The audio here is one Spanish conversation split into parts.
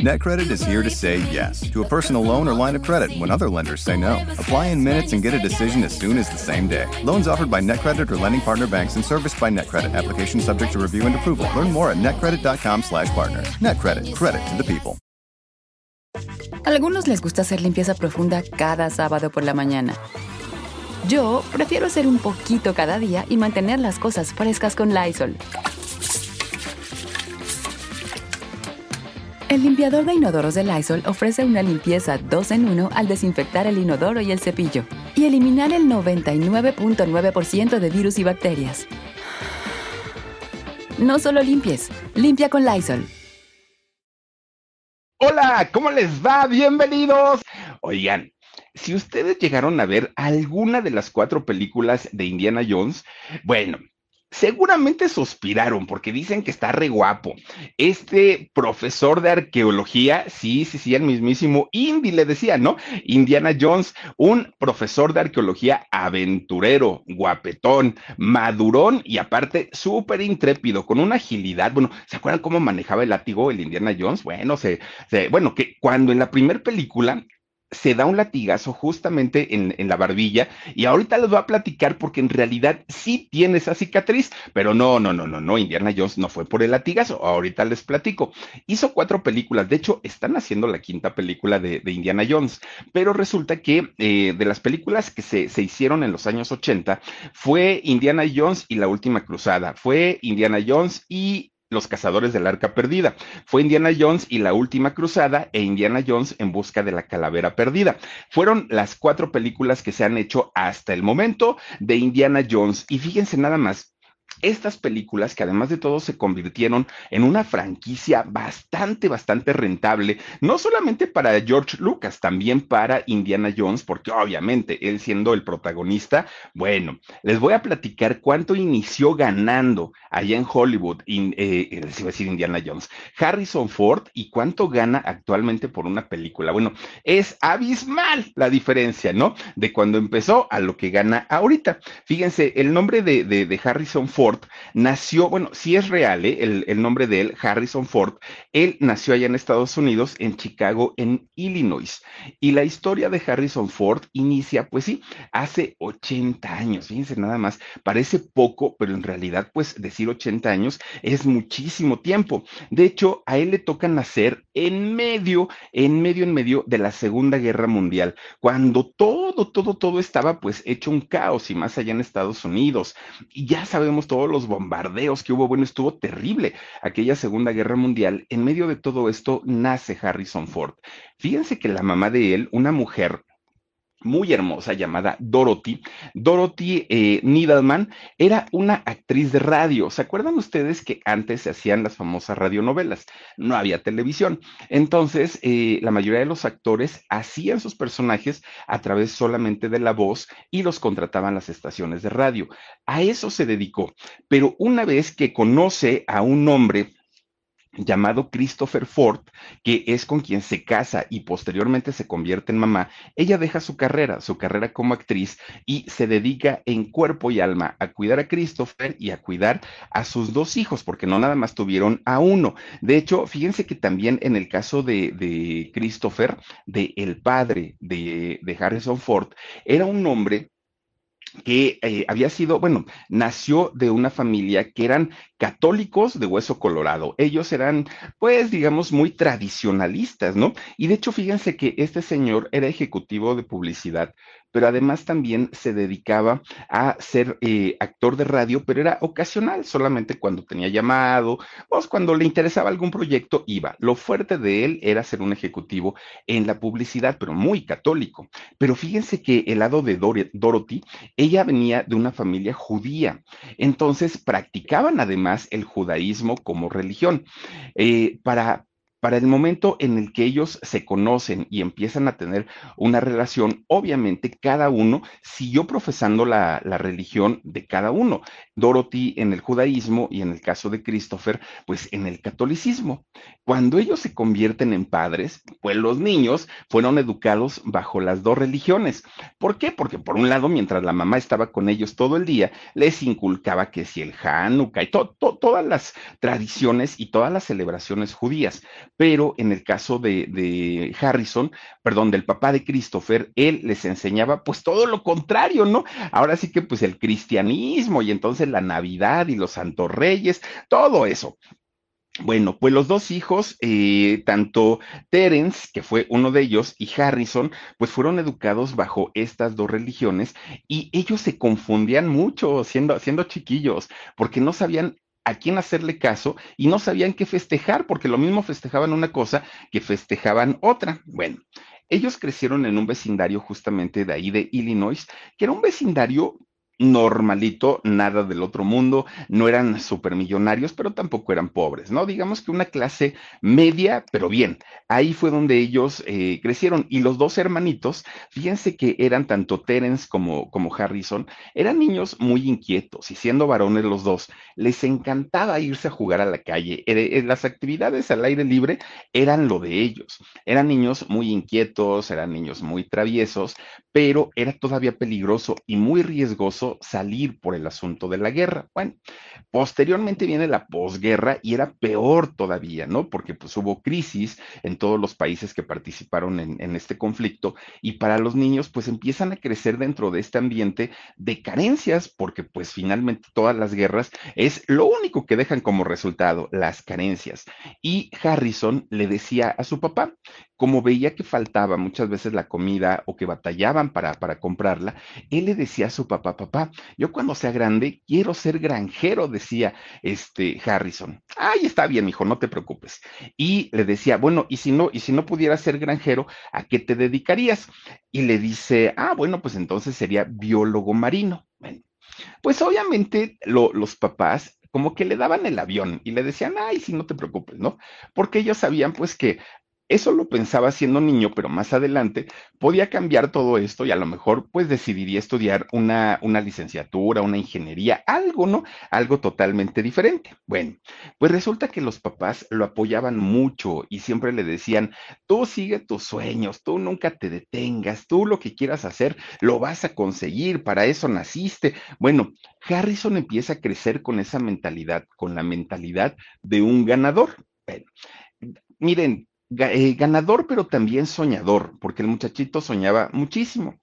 NetCredit is here to say yes to a personal loan or line of credit when other lenders say no. Apply in minutes and get a decision as soon as the same day. Loans offered by NetCredit or lending partner banks and serviced by NetCredit. Application subject to review and approval. Learn more at netcredit.com/partner. NetCredit. Credit to the people. Algunos les gusta hacer limpieza profunda cada sábado por la mañana. Yo prefiero hacer un poquito cada día y mantener las cosas frescas con Lysol. El limpiador de inodoros de Lysol ofrece una limpieza 2 en 1 al desinfectar el inodoro y el cepillo y eliminar el 99.9% de virus y bacterias. No solo limpies, limpia con Lysol. Hola, ¿cómo les va? Bienvenidos. Oigan, si ustedes llegaron a ver alguna de las cuatro películas de Indiana Jones, bueno, seguramente suspiraron porque dicen que está re guapo. Este profesor de arqueología, sí, sí, sí, el mismísimo Indy le decía, ¿no? Indiana Jones, un profesor de arqueología aventurero, guapetón, madurón y aparte súper intrépido, con una agilidad. Bueno, ¿se acuerdan cómo manejaba el látigo el Indiana Jones? Bueno, se, se bueno, que cuando en la primera película se da un latigazo justamente en, en, la barbilla y ahorita les voy a platicar porque en realidad sí tiene esa cicatriz, pero no, no, no, no, no, Indiana Jones no fue por el latigazo, ahorita les platico. Hizo cuatro películas, de hecho están haciendo la quinta película de, de Indiana Jones, pero resulta que eh, de las películas que se, se hicieron en los años 80 fue Indiana Jones y la Última Cruzada, fue Indiana Jones y los cazadores del arca perdida. Fue Indiana Jones y la última cruzada e Indiana Jones en busca de la calavera perdida. Fueron las cuatro películas que se han hecho hasta el momento de Indiana Jones. Y fíjense nada más, estas películas que además de todo se convirtieron en una franquicia bastante, bastante rentable, no solamente para George Lucas, también para Indiana Jones, porque obviamente él siendo el protagonista, bueno, les voy a platicar cuánto inició ganando allá en Hollywood, eh, iba a decir Indiana Jones, Harrison Ford y cuánto gana actualmente por una película. Bueno, es abismal la diferencia, ¿no? De cuando empezó a lo que gana ahorita. Fíjense, el nombre de, de, de Harrison Ford nació, bueno, si es real ¿eh? el, el, nombre de él, Harrison Ford, él nació allá en Estados Unidos, en Chicago, en Illinois. Y la historia de Harrison Ford inicia, pues sí, hace 80 años, fíjense nada más, parece poco, pero en realidad, pues decir 80 años es muchísimo tiempo. De hecho, a él le toca nacer en medio, en medio, en medio de la Segunda Guerra Mundial, cuando todo, todo, todo estaba pues hecho un caos y más allá en Estados Unidos. Y ya sabemos todos los bombardeos que hubo, bueno, estuvo terrible aquella Segunda Guerra Mundial. En medio de todo esto nace Harrison Ford. Fíjense que la mamá de él, una mujer muy hermosa llamada Dorothy. Dorothy eh, Needleman era una actriz de radio. ¿Se acuerdan ustedes que antes se hacían las famosas radionovelas? No había televisión. Entonces, eh, la mayoría de los actores hacían sus personajes a través solamente de la voz y los contrataban las estaciones de radio. A eso se dedicó. Pero una vez que conoce a un hombre llamado Christopher Ford, que es con quien se casa y posteriormente se convierte en mamá, ella deja su carrera, su carrera como actriz y se dedica en cuerpo y alma a cuidar a Christopher y a cuidar a sus dos hijos, porque no nada más tuvieron a uno. De hecho, fíjense que también en el caso de, de Christopher, de el padre de, de Harrison Ford, era un hombre que eh, había sido, bueno, nació de una familia que eran católicos de hueso colorado. Ellos eran, pues, digamos, muy tradicionalistas, ¿no? Y de hecho, fíjense que este señor era ejecutivo de publicidad pero además también se dedicaba a ser eh, actor de radio, pero era ocasional, solamente cuando tenía llamado, pues cuando le interesaba algún proyecto iba. Lo fuerte de él era ser un ejecutivo en la publicidad, pero muy católico. Pero fíjense que el lado de Dor Dorothy, ella venía de una familia judía, entonces practicaban además el judaísmo como religión. Eh, para, para el momento en el que ellos se conocen y empiezan a tener una relación, obviamente cada uno siguió profesando la, religión de cada uno. Dorothy en el judaísmo y en el caso de Christopher, pues en el catolicismo. Cuando ellos se convierten en padres, pues los niños fueron educados bajo las dos religiones. ¿Por qué? Porque por un lado, mientras la mamá estaba con ellos todo el día, les inculcaba que si el Hanukkah y to, to, todas las tradiciones y todas las celebraciones judías pero en el caso de, de, Harrison, perdón, del papá de Christopher, él les enseñaba pues todo lo contrario, ¿no? Ahora sí que pues el cristianismo y entonces la Navidad y los Santos Reyes, todo eso. Bueno, pues los dos hijos, eh, tanto Terence, que fue uno de ellos, y Harrison, pues fueron educados bajo estas dos religiones y ellos se confundían mucho siendo, siendo chiquillos, porque no sabían a quién hacerle caso y no sabían qué festejar, porque lo mismo festejaban una cosa que festejaban otra. Bueno, ellos crecieron en un vecindario justamente de ahí de Illinois, que era un vecindario normalito, nada del otro mundo, no eran supermillonarios, pero tampoco eran pobres, ¿no? Digamos que una clase media, pero bien, ahí fue donde ellos eh, crecieron. Y los dos hermanitos, fíjense que eran tanto Terence como, como Harrison, eran niños muy inquietos y siendo varones los dos, les encantaba irse a jugar a la calle, eh, las actividades al aire libre eran lo de ellos, eran niños muy inquietos, eran niños muy traviesos, pero era todavía peligroso y muy riesgoso salir por el asunto de la guerra. Bueno, posteriormente viene la posguerra y era peor todavía, ¿no? Porque pues hubo crisis en todos los países que participaron en, en este conflicto y para los niños pues empiezan a crecer dentro de este ambiente de carencias porque pues finalmente todas las guerras es lo único que dejan como resultado, las carencias. Y Harrison le decía a su papá, como veía que faltaba muchas veces la comida o que batallaban para, para comprarla, él le decía a su papá, papá, yo cuando sea grande quiero ser granjero, decía este Harrison. Ay, está bien, hijo, no te preocupes. Y le decía, bueno, y si no, y si no pudieras ser granjero, ¿a qué te dedicarías? Y le dice, ah, bueno, pues entonces sería biólogo marino. Pues obviamente lo, los papás como que le daban el avión y le decían, ay, sí, no te preocupes, ¿no? Porque ellos sabían pues que eso lo pensaba siendo niño, pero más adelante podía cambiar todo esto y a lo mejor pues decidiría estudiar una, una licenciatura, una ingeniería, algo, ¿no? Algo totalmente diferente. Bueno, pues resulta que los papás lo apoyaban mucho y siempre le decían, tú sigue tus sueños, tú nunca te detengas, tú lo que quieras hacer lo vas a conseguir, para eso naciste. Bueno, Harrison empieza a crecer con esa mentalidad, con la mentalidad de un ganador. Miren, ganador, pero también soñador, porque el muchachito soñaba muchísimo.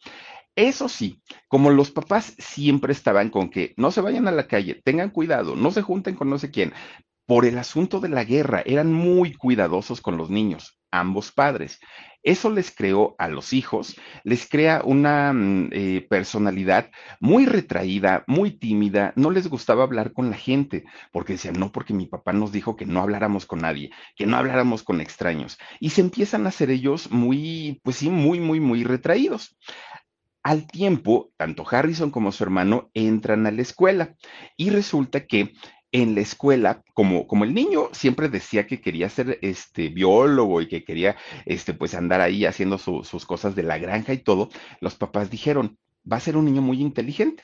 Eso sí, como los papás siempre estaban con que no se vayan a la calle, tengan cuidado, no se junten con no sé quién, por el asunto de la guerra, eran muy cuidadosos con los niños, ambos padres. Eso les creó a los hijos, les crea una mm, eh, personalidad muy retraída, muy tímida, no les gustaba hablar con la gente, porque decían, no, porque mi papá nos dijo que no habláramos con nadie, que no habláramos con extraños. Y se empiezan a hacer ellos muy, pues sí, muy, muy, muy retraídos. Al tiempo, tanto Harrison como su hermano entran a la escuela y resulta que en la escuela, como, como el niño siempre decía que quería ser este biólogo y que quería este, pues andar ahí haciendo sus cosas de la granja y todo, los papás dijeron, va a ser un niño muy inteligente.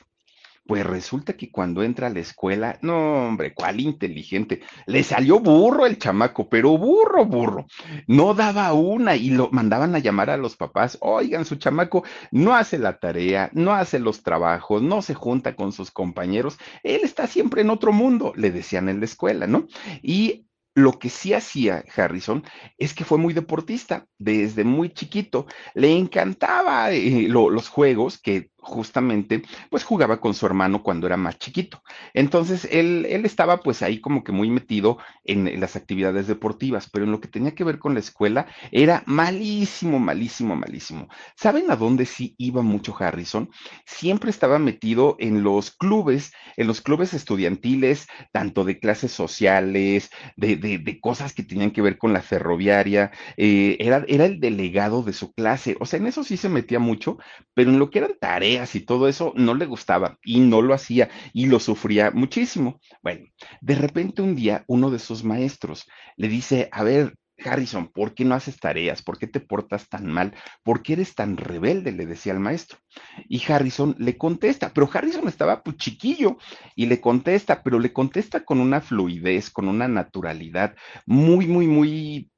Pues resulta que cuando entra a la escuela, no, hombre, cuál inteligente. Le salió burro el chamaco, pero burro, burro. No daba una y lo mandaban a llamar a los papás. Oigan, su chamaco no hace la tarea, no hace los trabajos, no se junta con sus compañeros. Él está siempre en otro mundo, le decían en la escuela, ¿no? Y lo que sí hacía Harrison es que fue muy deportista desde muy chiquito. Le encantaba eh, los juegos que justamente pues jugaba con su hermano cuando era más chiquito. Entonces él, él estaba pues ahí como que muy metido en, las actividades deportivas, pero en lo que tenía que ver con la escuela era malísimo, malísimo, malísimo. ¿Saben a dónde sí iba mucho Harrison? Siempre estaba metido en los clubes, en los clubes estudiantiles, tanto de clases sociales, de, de, cosas que tenían que ver con la ferroviaria, eh, era, era el delegado de su clase, o sea, en eso sí se metía mucho, pero en lo que eran tareas, y todo eso no le gustaba y no lo hacía y lo sufría muchísimo. Bueno, de repente un día uno de sus maestros le dice, a ver, Harrison, ¿por qué no haces tareas? ¿Por qué te portas tan mal? ¿Por qué eres tan rebelde? le decía al maestro. Y Harrison le contesta, pero Harrison estaba pues chiquillo y le contesta, pero le contesta con una fluidez, con una naturalidad muy, muy, muy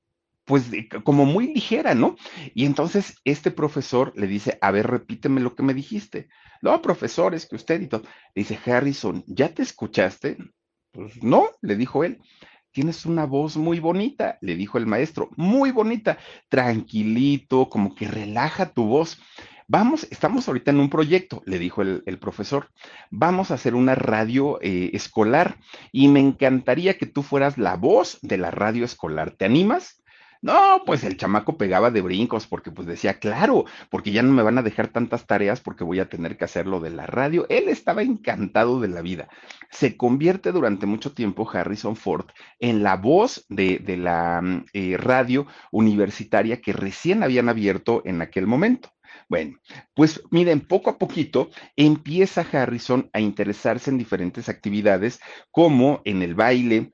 pues como muy ligera, ¿no? Y entonces este profesor le dice, a ver, repíteme lo que me dijiste. No, profesor, es que usted y todo. Le dice, Harrison, ¿ya te escuchaste? Pues no, le dijo él. tienes una voz muy bonita, le dijo el maestro, muy bonita, tranquilito, como que relaja tu voz. Vamos, estamos ahorita en un proyecto, le dijo el, profesor. Vamos a hacer una radio eh, escolar y me encantaría que tú fueras la voz de la radio escolar. ¿Te animas? No, pues el chamaco pegaba de brincos porque pues decía, claro, porque ya no me van a dejar tantas tareas porque voy a tener que hacerlo de la radio. Él estaba encantado de la vida. Se convierte durante mucho tiempo Harrison Ford en la voz de, la mm, eh, radio universitaria que recién habían abierto en aquel momento. Bueno, pues miren, poco a poquito empieza Harrison a interesarse en diferentes actividades como en el baile,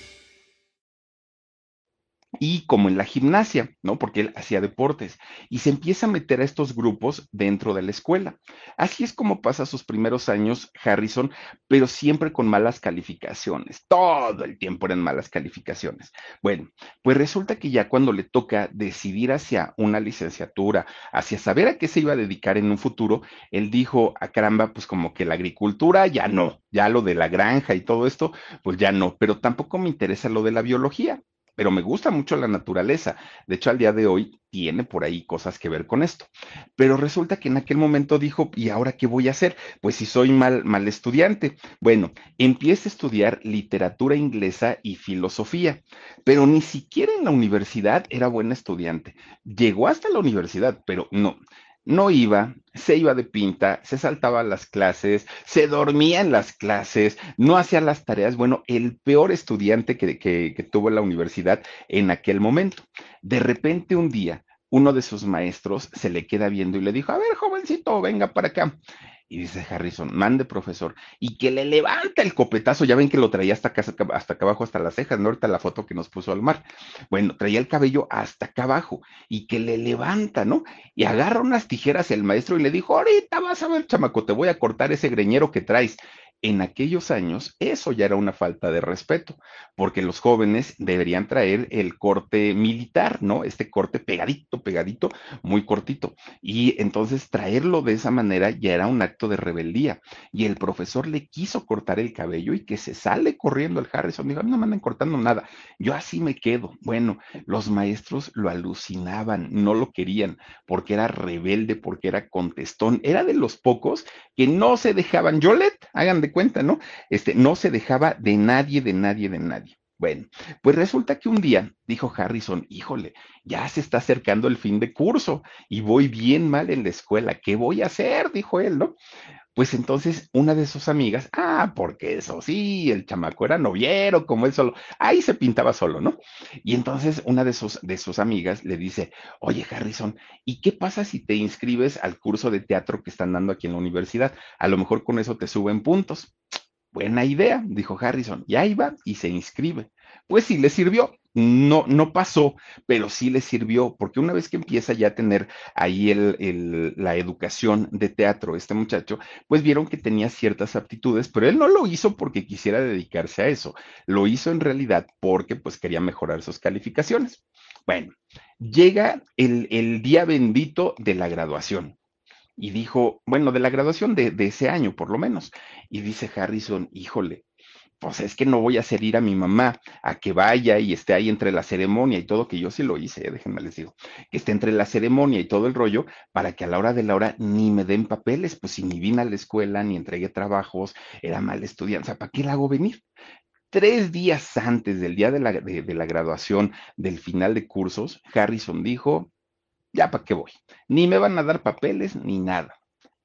y como en la gimnasia, ¿no? Porque él hacía deportes y se empieza a meter a estos grupos dentro de la escuela. Así es como pasa sus primeros años Harrison, pero siempre con malas calificaciones. Todo el tiempo eran malas calificaciones. Bueno, pues resulta que ya cuando le toca decidir hacia una licenciatura, hacia saber a qué se iba a dedicar en un futuro, él dijo, a ah, caramba, pues como que la agricultura ya no, ya lo de la granja y todo esto, pues ya no, pero tampoco me interesa lo de la biología pero me gusta mucho la naturaleza. De hecho, al día de hoy tiene por ahí cosas que ver con esto. Pero resulta que en aquel momento dijo, ¿y ahora qué voy a hacer? Pues si soy mal, mal estudiante. Bueno, empieza a estudiar literatura inglesa y filosofía, pero ni siquiera en la universidad era buen estudiante. Llegó hasta la universidad, pero no, no iba, se iba de pinta, se saltaba las clases, se dormía en las clases, no hacía las tareas. Bueno, el peor estudiante que, que, tuvo la universidad en aquel momento. De repente un día, uno de sus maestros se le queda viendo y le dijo, a ver, jovencito, venga para acá. Y dice Harrison, mande profesor, y que le levanta el copetazo, ya ven que lo traía hasta acá, hasta acá abajo, hasta las cejas, ¿no? Ahorita la foto que nos puso al mar. Bueno, traía el cabello hasta acá abajo, y que le levanta, ¿no? Y agarra unas tijeras el maestro y le dijo, ahorita vas a ver, chamaco, te voy a cortar ese greñero que traes en aquellos años eso ya era una falta de respeto, porque los jóvenes deberían traer el corte militar, ¿no? Este corte pegadito, pegadito, muy cortito. Y entonces traerlo de esa manera ya era un acto de rebeldía. Y el profesor le quiso cortar el cabello y que se sale corriendo el Harrison. Dijo, no me andan cortando nada. Yo así me quedo. Bueno, los maestros lo alucinaban, no lo querían, porque era rebelde, porque era contestón. Era de los pocos que no se dejaban. Yolet, hagan de cuenta, ¿no? Este, no se dejaba de nadie, de nadie, de nadie. Bueno, pues resulta que un día dijo Harrison, híjole, ya se está acercando el fin de curso y voy bien mal en la escuela, ¿qué voy a hacer? Dijo él, ¿no? Pues entonces una de sus amigas, ah, porque eso sí, el chamaco era noviero, como él solo, ahí se pintaba solo, ¿no? Y entonces una de sus, de sus amigas le dice, oye Harrison, ¿y qué pasa si te inscribes al curso de teatro que están dando aquí en la universidad? A lo mejor con eso te suben puntos. Buena idea, dijo Harrison, y ahí va y se inscribe. Pues sí, le sirvió, no, no pasó, pero sí le sirvió, porque una vez que empieza ya a tener ahí la educación de teatro, este muchacho, pues vieron que tenía ciertas aptitudes, pero él no lo hizo porque quisiera dedicarse a eso, lo hizo en realidad porque pues quería mejorar sus calificaciones. Bueno, llega el día bendito de la graduación y dijo, bueno, de la graduación de, ese año por lo menos, y dice Harrison, híjole, pues es que no voy a hacer ir a mi mamá a que vaya y esté ahí entre la ceremonia y todo, que yo sí lo hice, déjenme les digo, que esté entre la ceremonia y todo el rollo, para que a la hora de la hora ni me den papeles, pues si ni vine a la escuela, ni entregué trabajos, era mal estudiante, o sea, ¿para qué la hago venir? Tres días antes del día de la, de la graduación, del final de cursos, Harrison dijo, ya para qué voy, ni me van a dar papeles ni nada.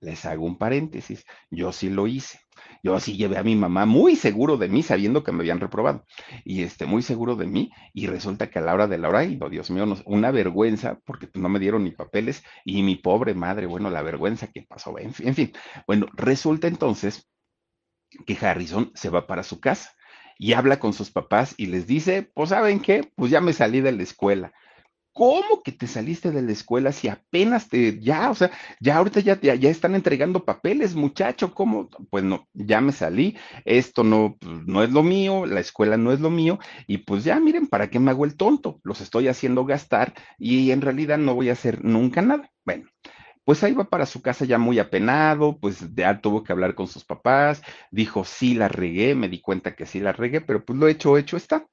Les hago un paréntesis, yo sí lo hice. Yo sí llevé a mi mamá muy seguro de mí, sabiendo que me habían reprobado, y este, muy seguro de mí, y resulta que a la hora de la hora, y no, Dios mío, una vergüenza, porque no me dieron ni papeles, y mi pobre madre, bueno, la vergüenza que pasó, en fin. Bueno, resulta entonces que Harrison se va para su casa y habla con sus papás y les dice, pues, ¿saben qué? Pues ya me salí de la escuela ¿cómo que te saliste de la escuela si apenas te, ya, o sea, ya ahorita ya, ya, ya están entregando papeles, muchacho, ¿cómo? Pues no, ya me salí, esto no, pues, no es lo mío, la escuela no es lo mío, y pues ya miren, ¿para qué me hago el tonto? Los estoy haciendo gastar y en realidad no voy a hacer nunca nada. Bueno, pues ahí va para su casa ya muy apenado, pues ya tuvo que hablar con sus papás, dijo, sí la regué, me di cuenta que sí la regué, pero pues lo hecho, hecho está.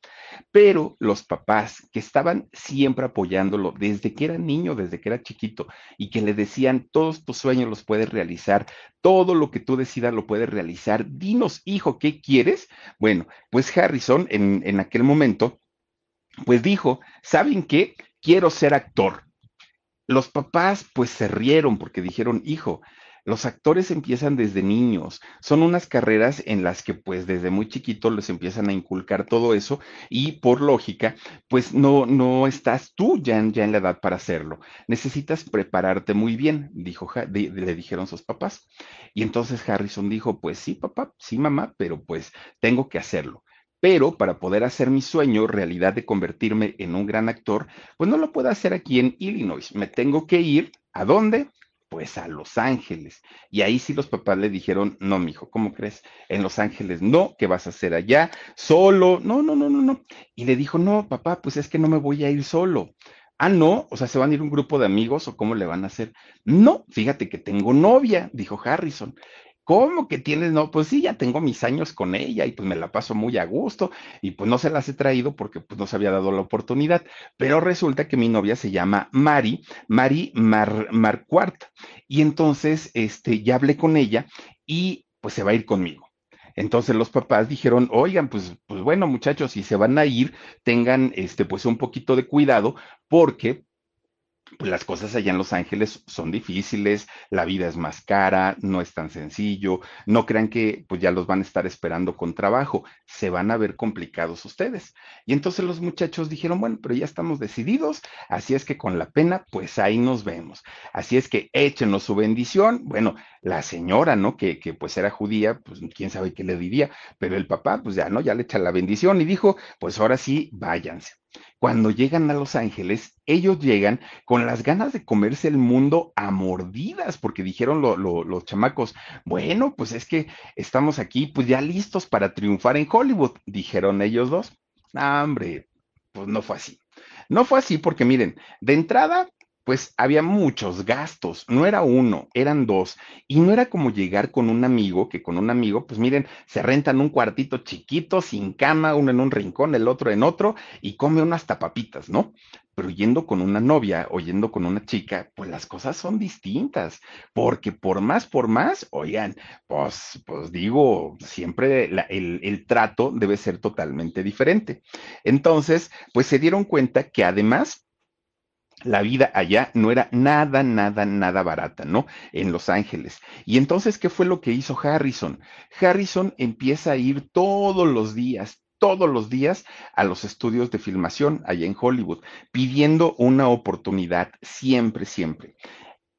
Pero los papás que estaban siempre apoyándolo desde que era niño, desde que era chiquito, y que le decían, todos tus sueños los puedes realizar, todo lo que tú decidas lo puedes realizar, dinos, hijo, ¿qué quieres? Bueno, pues Harrison en, en aquel momento, pues dijo, ¿saben qué? Quiero ser actor los papás pues se rieron porque dijeron, hijo, los actores empiezan desde niños, son unas carreras en las que pues desde muy chiquito les empiezan a inculcar todo eso y por lógica pues no, no estás tú ya en, la edad para hacerlo, necesitas prepararte muy bien, dijo, le dijeron sus papás. Y entonces Harrison dijo, pues sí papá, sí mamá, pero pues tengo que hacerlo pero para poder hacer mi sueño realidad de convertirme en un gran actor, pues no lo puedo hacer aquí en Illinois. Me tengo que ir, ¿a dónde? Pues a Los Ángeles. Y ahí sí los papás le dijeron, no, mijo, ¿cómo crees? En Los Ángeles no, ¿qué vas a hacer allá? Solo, no, no, no, no, no. Y le dijo, no, papá, pues es que no me voy a ir solo. Ah, no, o sea, ¿se van a ir un grupo de amigos o cómo le van a hacer? No, fíjate que tengo novia, dijo Harrison. ¿Cómo que tienes? No, pues sí, ya tengo mis años con ella y pues me la paso muy a gusto y pues no se las he traído porque pues no se había dado la oportunidad. Pero resulta que mi novia se llama Mari, Mari Mar, Marquardt. Y entonces, este, ya hablé con ella y pues se va a ir conmigo. Entonces los papás dijeron, oigan, pues, pues bueno, muchachos, si se van a ir, tengan este, pues un poquito de cuidado, porque pues las cosas allá en Los Ángeles son difíciles, la vida es más cara, no es tan sencillo, no crean que pues ya los van a estar esperando con trabajo, se van a ver complicados ustedes. Y entonces los muchachos dijeron, bueno, pero ya estamos decididos, así es que con la pena, pues ahí nos vemos. Así es que échenos su bendición. Bueno, la señora, ¿no? Que, que pues era judía, pues quién sabe qué le diría, pero el papá, pues ya, ¿no? Ya le echa la bendición y dijo, pues ahora sí, váyanse. Cuando llegan a Los Ángeles, ellos llegan con las ganas de comerse el mundo a mordidas, porque dijeron los chamacos, bueno, pues es que estamos aquí, pues ya listos para triunfar en Hollywood, dijeron ellos dos. Ah, hombre, pues no fue así. No fue así porque miren, de entrada, pues había muchos gastos, no era uno, eran dos, y no era como llegar con un amigo, que con un amigo, pues miren, se rentan un cuartito chiquito, sin cama, uno en un rincón, el otro en otro, y come unas tapapitas, ¿no? Pero yendo con una novia o yendo con una chica, pues las cosas son distintas, porque por más, por más, oigan, pues, pues digo, siempre el, el trato debe ser totalmente diferente. Entonces, pues se dieron cuenta que además la vida allá no era nada, nada, nada barata, ¿no? En Los Ángeles. Y entonces, ¿qué fue lo que hizo Harrison? Harrison empieza a ir todos los días, todos los días a los estudios de filmación allá en Hollywood, pidiendo una oportunidad, siempre, siempre.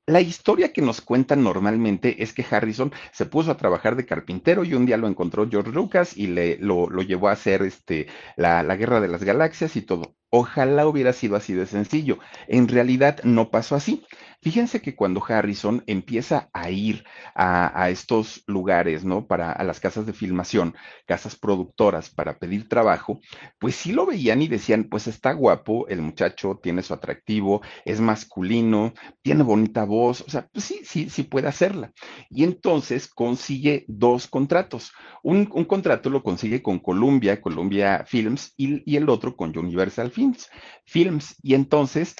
La historia que nos cuentan normalmente es que Harrison se puso a trabajar de carpintero y un día lo encontró George Lucas y le, lo, lo llevó a hacer este, la, la Guerra de las Galaxias y todo. Ojalá hubiera sido así de sencillo. En realidad no pasó así. Fíjense que cuando Harrison empieza a ir a, estos lugares, ¿no? Para a las casas de filmación, casas productoras para pedir trabajo, pues sí lo veían y decían, pues está guapo, el muchacho tiene su atractivo, es masculino, tiene bonita voz, o sea, pues sí, sí, sí puede hacerla. Y entonces consigue dos contratos. Un, contrato lo consigue con Columbia, Columbia Films, y, y el otro con Universal Films. Films. Y entonces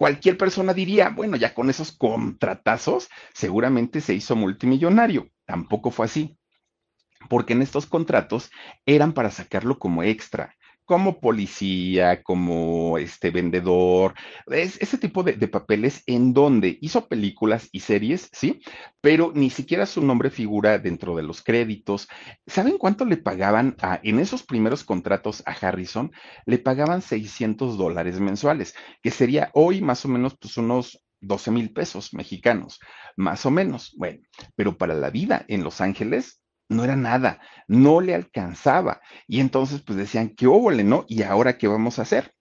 cualquier persona diría, bueno, ya con esos contratazos seguramente se hizo multimillonario. Tampoco fue así, porque en estos contratos eran para sacarlo como extra como policía, como este vendedor, ese tipo de, papeles en donde hizo películas y series, ¿sí? Pero ni siquiera su nombre figura dentro de los créditos. ¿Saben cuánto le pagaban en esos primeros contratos a Harrison? Le pagaban 600 dólares mensuales, que sería hoy más o menos pues unos 12 mil pesos mexicanos, más o menos. Bueno, pero para la vida en Los Ángeles no era nada, no le alcanzaba. Y entonces pues decían, qué óvole, ¿no? ¿Y ahora qué vamos a hacer?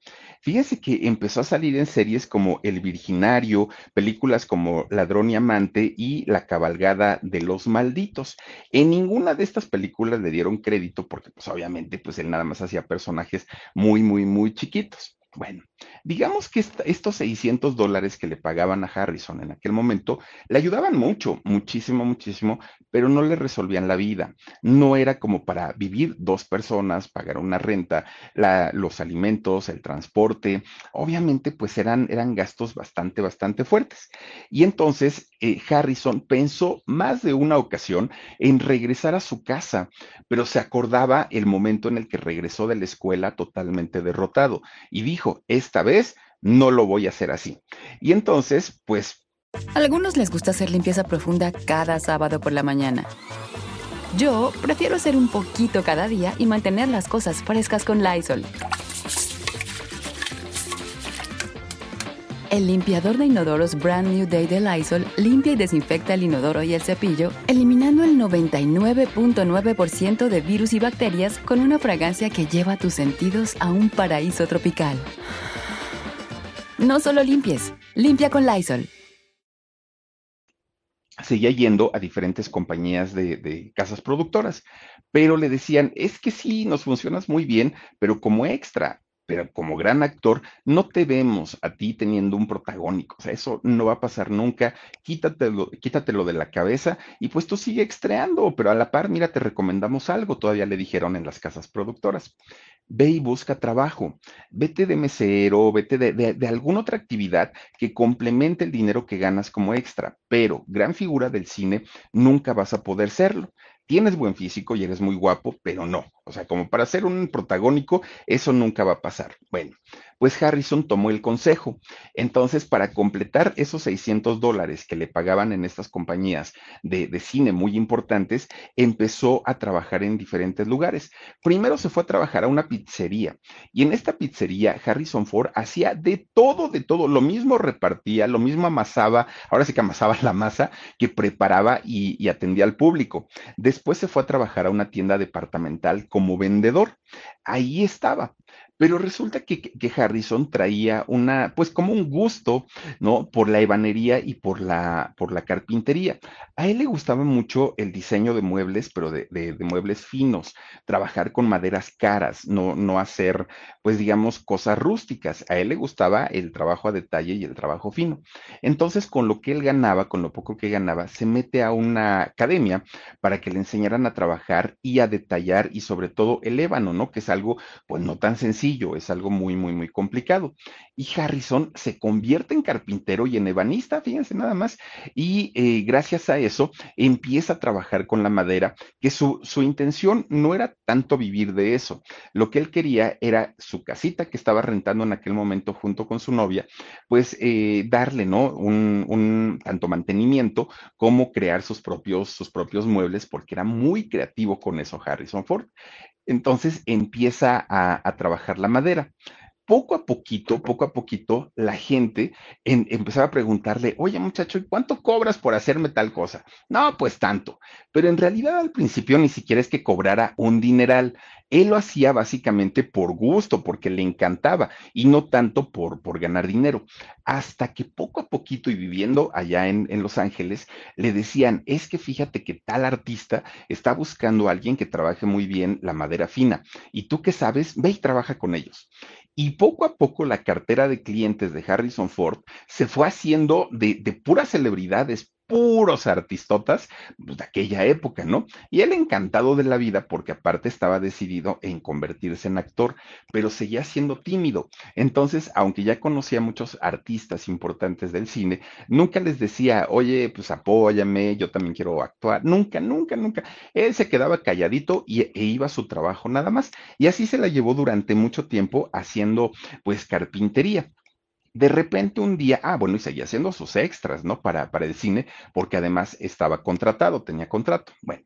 Fíjense que empezó a salir en series como El Virginario, películas como Ladrón y Amante y La Cabalgada de los Malditos. En ninguna de estas películas le dieron crédito porque pues obviamente pues él nada más hacía personajes muy, muy, muy chiquitos. Bueno, digamos que estos 600 dólares que le pagaban a Harrison en aquel momento le ayudaban mucho, muchísimo, muchísimo, pero no le resolvían la vida. No era como para vivir dos personas, pagar una renta, los alimentos, el transporte. Obviamente, pues eran, eran gastos bastante, bastante fuertes. Y entonces eh, Harrison pensó más de una ocasión en regresar a su casa, pero se acordaba el momento en el que regresó de la escuela totalmente derrotado y dijo, esta vez no lo voy a hacer así. Y entonces, pues... A algunos les gusta hacer limpieza profunda cada sábado por la mañana. Yo prefiero hacer un poquito cada día y mantener las cosas frescas con Lysol. El limpiador de inodoros Brand New Day de Lysol limpia y desinfecta el inodoro y el cepillo, eliminando el 99.9% de virus y bacterias con una fragancia que lleva tus sentidos a un paraíso tropical. No solo limpies, limpia con Lysol. Seguía yendo a diferentes compañías de, de casas productoras, pero le decían, es que sí, nos funcionas muy bien, pero como extra, pero como gran actor no te vemos a ti teniendo un protagónico, o sea, eso no va a pasar nunca, quítatelo, quítatelo de la cabeza y pues tú sigue estreando, pero a la par, mira, te recomendamos algo, todavía le dijeron en las casas productoras, ve y busca trabajo, vete de mesero, vete de, de alguna otra actividad que complemente el dinero que ganas como extra, pero gran figura del cine nunca vas a poder serlo tienes buen físico y eres muy guapo, pero no. O sea, como para ser un protagónico, eso nunca va a pasar. Bueno, pues Harrison tomó el consejo. Entonces, para completar esos 600 dólares que le pagaban en estas compañías de, cine muy importantes, empezó a trabajar en diferentes lugares. Primero se fue a trabajar a una pizzería y en esta pizzería Harrison Ford hacía de todo, de todo. Lo mismo repartía, lo mismo amasaba, ahora sí que amasaba la masa que preparaba y, y atendía al público. Después se fue a trabajar a una tienda departamental como vendedor. Ahí estaba pero resulta que, que, Harrison traía una, pues como un gusto, ¿no? Por la ebanería y por la, por la carpintería. A él le gustaba mucho el diseño de muebles, pero de, de, muebles finos, trabajar con maderas caras, no, no hacer, pues digamos, cosas rústicas. A él le gustaba el trabajo a detalle y el trabajo fino. Entonces, con lo que él ganaba, con lo poco que ganaba, se mete a una academia para que le enseñaran a trabajar y a detallar y sobre todo el ébano, ¿no? Que es algo, pues no tan sencillo es algo muy, muy, muy complicado. Y Harrison se convierte en carpintero y en ebanista, fíjense nada más, y eh, gracias a eso empieza a trabajar con la madera, que su, su intención no era tanto vivir de eso, lo que él quería era su casita que estaba rentando en aquel momento junto con su novia, pues eh, darle, ¿no? Un, un tanto mantenimiento como crear sus propios, sus propios muebles, porque era muy creativo con eso Harrison Ford. Entonces empieza a, trabajar la madera poco a poquito, poco a poquito, la gente en, empezaba a preguntarle, oye muchacho, ¿y cuánto cobras por hacerme tal cosa? No, pues tanto. Pero en realidad al principio ni siquiera es que cobrara un dineral. Él lo hacía básicamente por gusto, porque le encantaba, y no tanto por, por ganar dinero. Hasta que poco a poquito y viviendo allá en, en Los Ángeles, le decían, es que fíjate que tal artista está buscando a alguien que trabaje muy bien la madera fina. Y tú que sabes, ve y trabaja con ellos. Y poco a poco la cartera de clientes de Harrison Ford se fue haciendo de, de puras celebridades, puros artistotas pues, de aquella época, ¿no? Y él encantado de la vida porque aparte estaba decidido en convertirse en actor, pero seguía siendo tímido. Entonces, aunque ya conocía a muchos artistas importantes del cine, nunca les decía, oye, pues apóyame, yo también quiero actuar. Nunca, nunca, nunca. Él se quedaba calladito y, e iba a su trabajo nada más. Y así se la llevó durante mucho tiempo haciendo pues carpintería de repente un día, ah, bueno, y seguía haciendo sus extras, ¿no? Para, para el cine, porque además estaba contratado, tenía contrato. Bueno,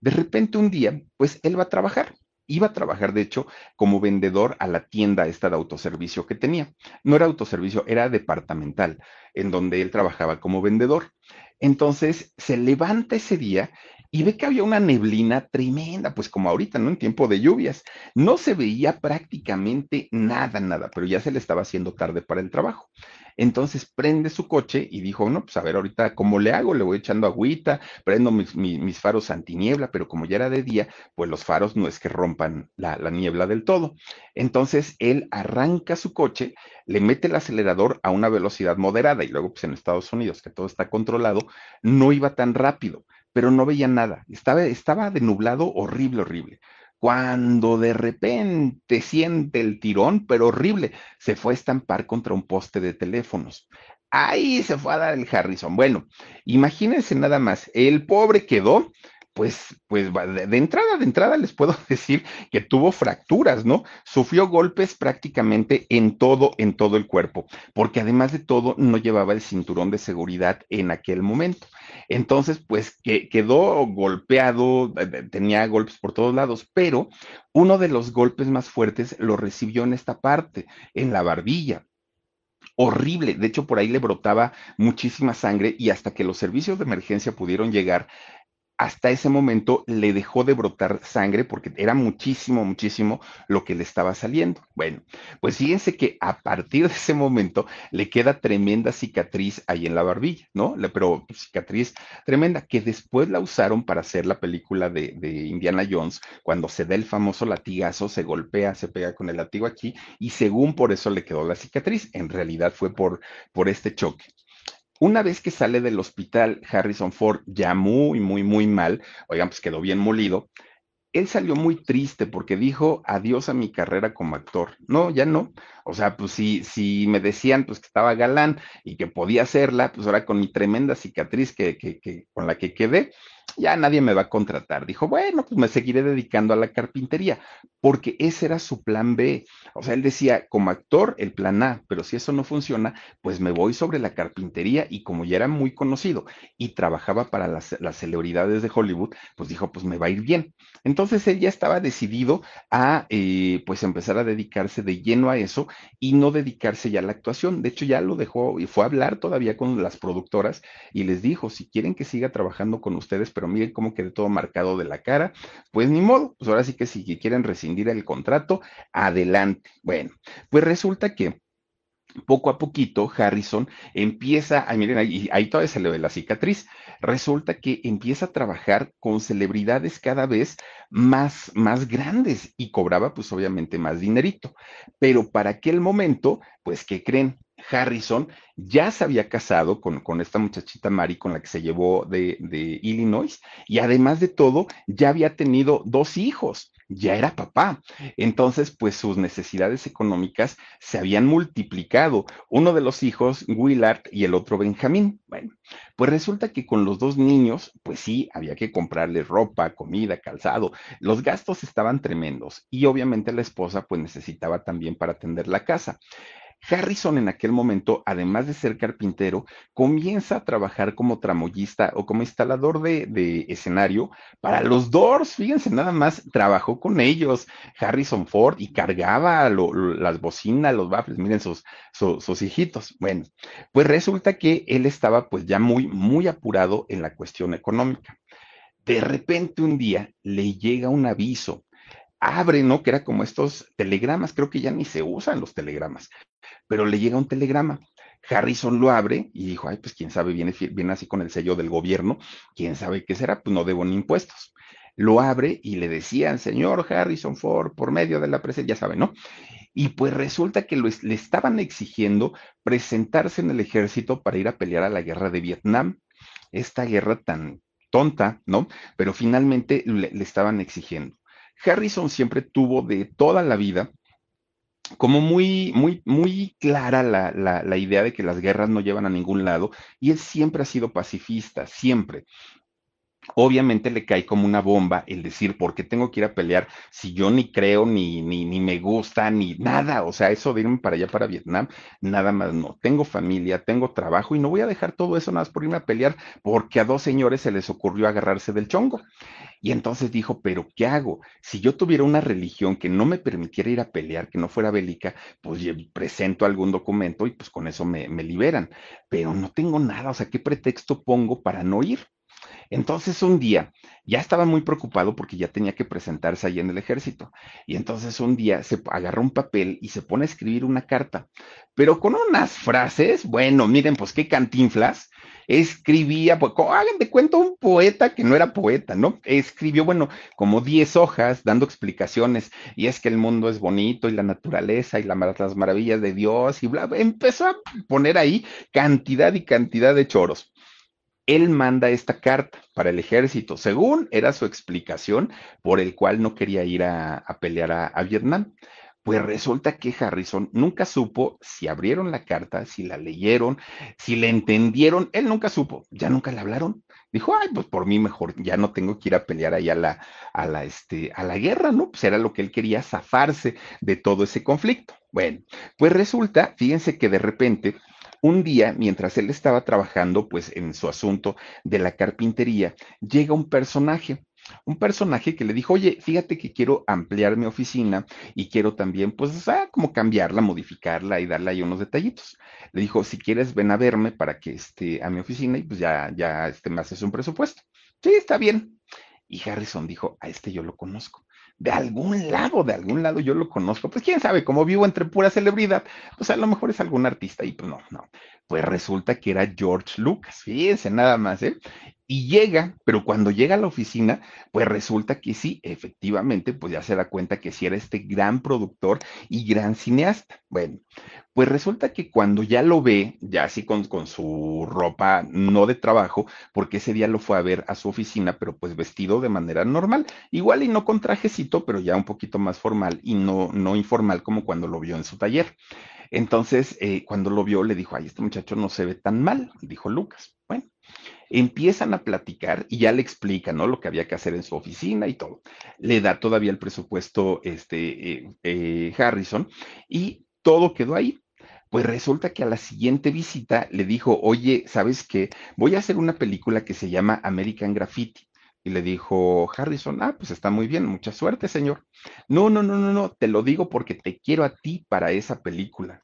de repente un día, pues él va a trabajar. Iba a trabajar, de hecho, como vendedor a la tienda esta de autoservicio que tenía. No era autoservicio, era departamental, en donde él trabajaba como vendedor. Entonces se levanta ese día y ve que había una neblina tremenda, pues como ahorita, ¿no? En tiempo de lluvias. No se veía prácticamente nada, nada, pero ya se le estaba haciendo tarde para el trabajo. Entonces prende su coche y dijo, no, pues a ver, ahorita, ¿cómo le hago? Le voy echando agüita, prendo mis, mis, faros antiniebla, pero como ya era de día, pues los faros no es que rompan la, la niebla del todo. Entonces él arranca su coche, le mete el acelerador a una velocidad moderada y luego, pues en Estados Unidos, que todo está controlado, no iba tan rápido pero no veía nada. Estaba, estaba de nublado horrible, horrible. Cuando de repente siente el tirón, pero horrible, se fue a estampar contra un poste de teléfonos. Ahí se fue a dar el Harrison. Bueno, imagínense nada más, el pobre quedó pues, pues de, entrada, de entrada les puedo decir que tuvo fracturas, ¿no? Sufrió golpes prácticamente en todo, en todo el cuerpo, porque además de todo no llevaba el cinturón de seguridad en aquel momento. Entonces, pues que, quedó golpeado, tenía golpes por todos lados, pero uno de los golpes más fuertes lo recibió en esta parte, en la barbilla horrible. De hecho, por ahí le brotaba muchísima sangre y hasta que los servicios de emergencia pudieron llegar, hasta ese momento le dejó de brotar sangre porque era muchísimo, muchísimo lo que le estaba saliendo. Bueno, pues fíjense que a partir de ese momento le queda tremenda cicatriz ahí en la barbilla, ¿no? Pero cicatriz tremenda que después la usaron para hacer la película de, de Indiana Jones, cuando se da el famoso latigazo, se golpea, se pega con el latigo aquí y según por eso le quedó la cicatriz. En realidad fue por, por este choque. Una vez que sale del hospital Harrison Ford ya muy, muy, muy mal, oigan, pues quedó bien molido, él salió muy triste porque dijo adiós a mi carrera como actor. No, ya no. O sea, pues si, si me decían pues que estaba galán y que podía hacerla, pues ahora con mi tremenda cicatriz que, que, que con la que quedé, ya nadie me va a contratar. Dijo, bueno, pues me seguiré dedicando a la carpintería, porque ese era su plan B. O sea, él decía, como actor, el plan A, pero si eso no funciona, pues me voy sobre la carpintería y como ya era muy conocido y trabajaba para las, celebridades de Hollywood, pues dijo, pues me va a ir bien. Entonces él ya estaba decidido a, eh, pues empezar a dedicarse de lleno a eso y no dedicarse ya a la actuación. De hecho, ya lo dejó y fue a hablar todavía con las productoras y les dijo, si quieren que siga trabajando con ustedes, pero miren cómo quedé todo marcado de la cara, pues ni modo, pues ahora sí que si quieren rescindir el contrato, adelante. Bueno, pues resulta que poco a poquito Harrison empieza, a, miren, ahí, ahí todavía se le ve la cicatriz, resulta que empieza a trabajar con celebridades cada vez más, más grandes y cobraba pues obviamente más dinerito. Pero para aquel momento, pues, ¿qué creen? Harrison ya se había casado con, con esta muchachita Mary con la que se llevó de, de, Illinois y además de todo ya había tenido dos hijos, ya era papá. Entonces, pues sus necesidades económicas se habían multiplicado. Uno de los hijos, Willard, y el otro, Benjamín. Bueno, pues resulta que con los dos niños, pues sí, había que comprarles ropa, comida, calzado. Los gastos estaban tremendos y obviamente la esposa pues necesitaba también para atender la casa. Harrison en aquel momento, además de ser carpintero, comienza a trabajar como tramoyista o como instalador de, escenario para los Doors. Fíjense, nada más trabajó con ellos, Harrison Ford, y cargaba las bocinas, los baffles, miren sus, hijitos. Bueno, pues resulta que él estaba pues ya muy, muy apurado en la cuestión económica. De repente un día le llega un aviso abre, ¿no? Que era como estos telegramas, creo que ya ni se usan los telegramas, pero le llega un telegrama. Harrison lo abre y dijo, ay, pues quién sabe, viene, viene así con el sello del gobierno, quién sabe qué será, pues no debo ni impuestos. Lo abre y le decían, señor Harrison Ford, por medio de la presencia, ya sabe, ¿no? Y pues resulta que le estaban exigiendo presentarse en el ejército para ir a pelear a la guerra de Vietnam, esta guerra tan tonta, ¿no? Pero finalmente le estaban exigiendo. Harrison siempre tuvo de toda la vida como muy, muy, muy clara la, la, la, idea de que las guerras no llevan a ningún lado y él siempre ha sido pacifista, siempre. Obviamente le cae como una bomba el decir, ¿por qué tengo que ir a pelear si yo ni creo, ni, ni, ni me gusta, ni nada? O sea, eso de irme para allá, para Vietnam, nada más no. Tengo familia, tengo trabajo y no voy a dejar todo eso nada más por irme a pelear porque a dos señores se les ocurrió agarrarse del chongo. Y entonces dijo, pero ¿qué hago? Si yo tuviera una religión que no me permitiera ir a pelear, que no fuera bélica, pues presento algún documento y pues con eso me, me liberan. Pero no tengo nada, o sea, ¿qué pretexto pongo para no ir? Entonces un día ya estaba muy preocupado porque ya tenía que presentarse ahí en el ejército. Y entonces un día se agarra un papel y se pone a escribir una carta, pero con unas frases, bueno, miren, pues qué cantinflas. Escribía, pues, hagan de cuenta un poeta que no era poeta, ¿no? Escribió, bueno, como 10 hojas dando explicaciones, y es que el mundo es bonito y la naturaleza y la, las maravillas de Dios y bla, bla. Empezó a poner ahí cantidad y cantidad de choros él manda esta carta para el ejército, según era su explicación por el cual no quería ir a, pelear a, Vietnam. Pues resulta que Harrison nunca supo si abrieron la carta, si la leyeron, si le entendieron. Él nunca supo, ya nunca le hablaron. Dijo, ay, pues por mí mejor, ya no tengo que ir a pelear ahí a la, a la, este, a la guerra, ¿no? Pues era lo que él quería, zafarse de todo ese conflicto. Bueno, pues resulta, fíjense que de repente un día, mientras él estaba trabajando pues en su asunto de la carpintería, llega un personaje, un personaje que le dijo, oye, fíjate que quiero ampliar mi oficina y quiero también, pues, como cambiarla, modificarla y darle ahí unos detallitos. Le dijo, si quieres, ven a verme para que esté a mi oficina y pues ya, ya, este, me haces un presupuesto. Sí, está bien. Y Harrison dijo, a este yo lo conozco de algún lado, de algún lado yo lo conozco. Pues quién sabe, como vivo entre pura celebridad, pues a lo mejor es algún artista y pues no, no. Pues resulta que era George Lucas, fíjense nada más, ¿eh? Y llega, pero cuando llega a la oficina, pues resulta que sí, efectivamente, pues ya se da cuenta que sí era este gran productor y gran cineasta. Bueno, pues resulta que cuando ya lo ve, ya así con, con, su ropa no de trabajo, porque ese día lo fue a ver a su oficina, pero pues vestido de manera normal, igual y no con trajecito, pero ya un poquito más formal y no, no informal como cuando lo vio en su taller. Entonces, eh, cuando lo vio, le dijo, ay, este muchacho no se ve tan mal, dijo Lucas. Bueno, empiezan a platicar y ya le explica, ¿no? Lo que había que hacer en su oficina y todo. Le da todavía el presupuesto, este, eh, eh, Harrison, y todo quedó ahí. Pues resulta que a la siguiente visita le dijo, oye, ¿sabes qué? Voy a hacer una película que se llama American Graffiti. Y le dijo Harrison, ah, pues está muy bien, mucha suerte, señor. No, no, no, no, no, te lo digo porque te quiero a ti para esa película.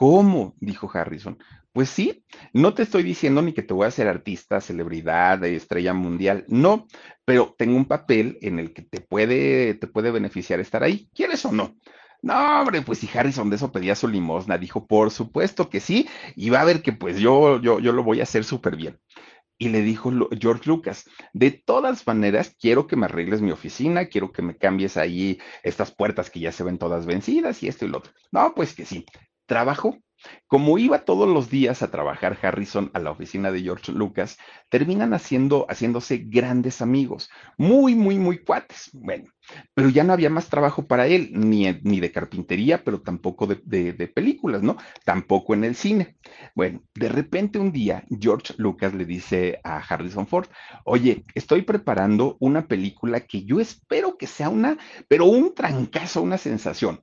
¿Cómo? dijo Harrison. Pues sí, no te estoy diciendo ni que te voy a hacer artista, celebridad, estrella mundial, no, pero tengo un papel en el que te puede, te puede beneficiar estar ahí, ¿quieres o no? No, hombre, pues si Harrison de eso pedía su limosna, dijo, por supuesto que sí, y va a ver que pues yo, yo, yo lo voy a hacer súper bien. Y le dijo George Lucas, de todas maneras, quiero que me arregles mi oficina, quiero que me cambies ahí estas puertas que ya se ven todas vencidas y esto y lo otro. No, pues que sí. Trabajó como iba todos los días a trabajar Harrison a la oficina de George Lucas, terminan haciendo, haciéndose grandes amigos, muy, muy, muy cuates. Bueno, pero ya no había más trabajo para él, ni, ni de carpintería, pero tampoco de, de, películas, ¿no? Tampoco en el cine. Bueno, de repente un día George Lucas le dice a Harrison Ford, oye, estoy preparando una película que yo espero que sea una, pero un trancazo, una sensación.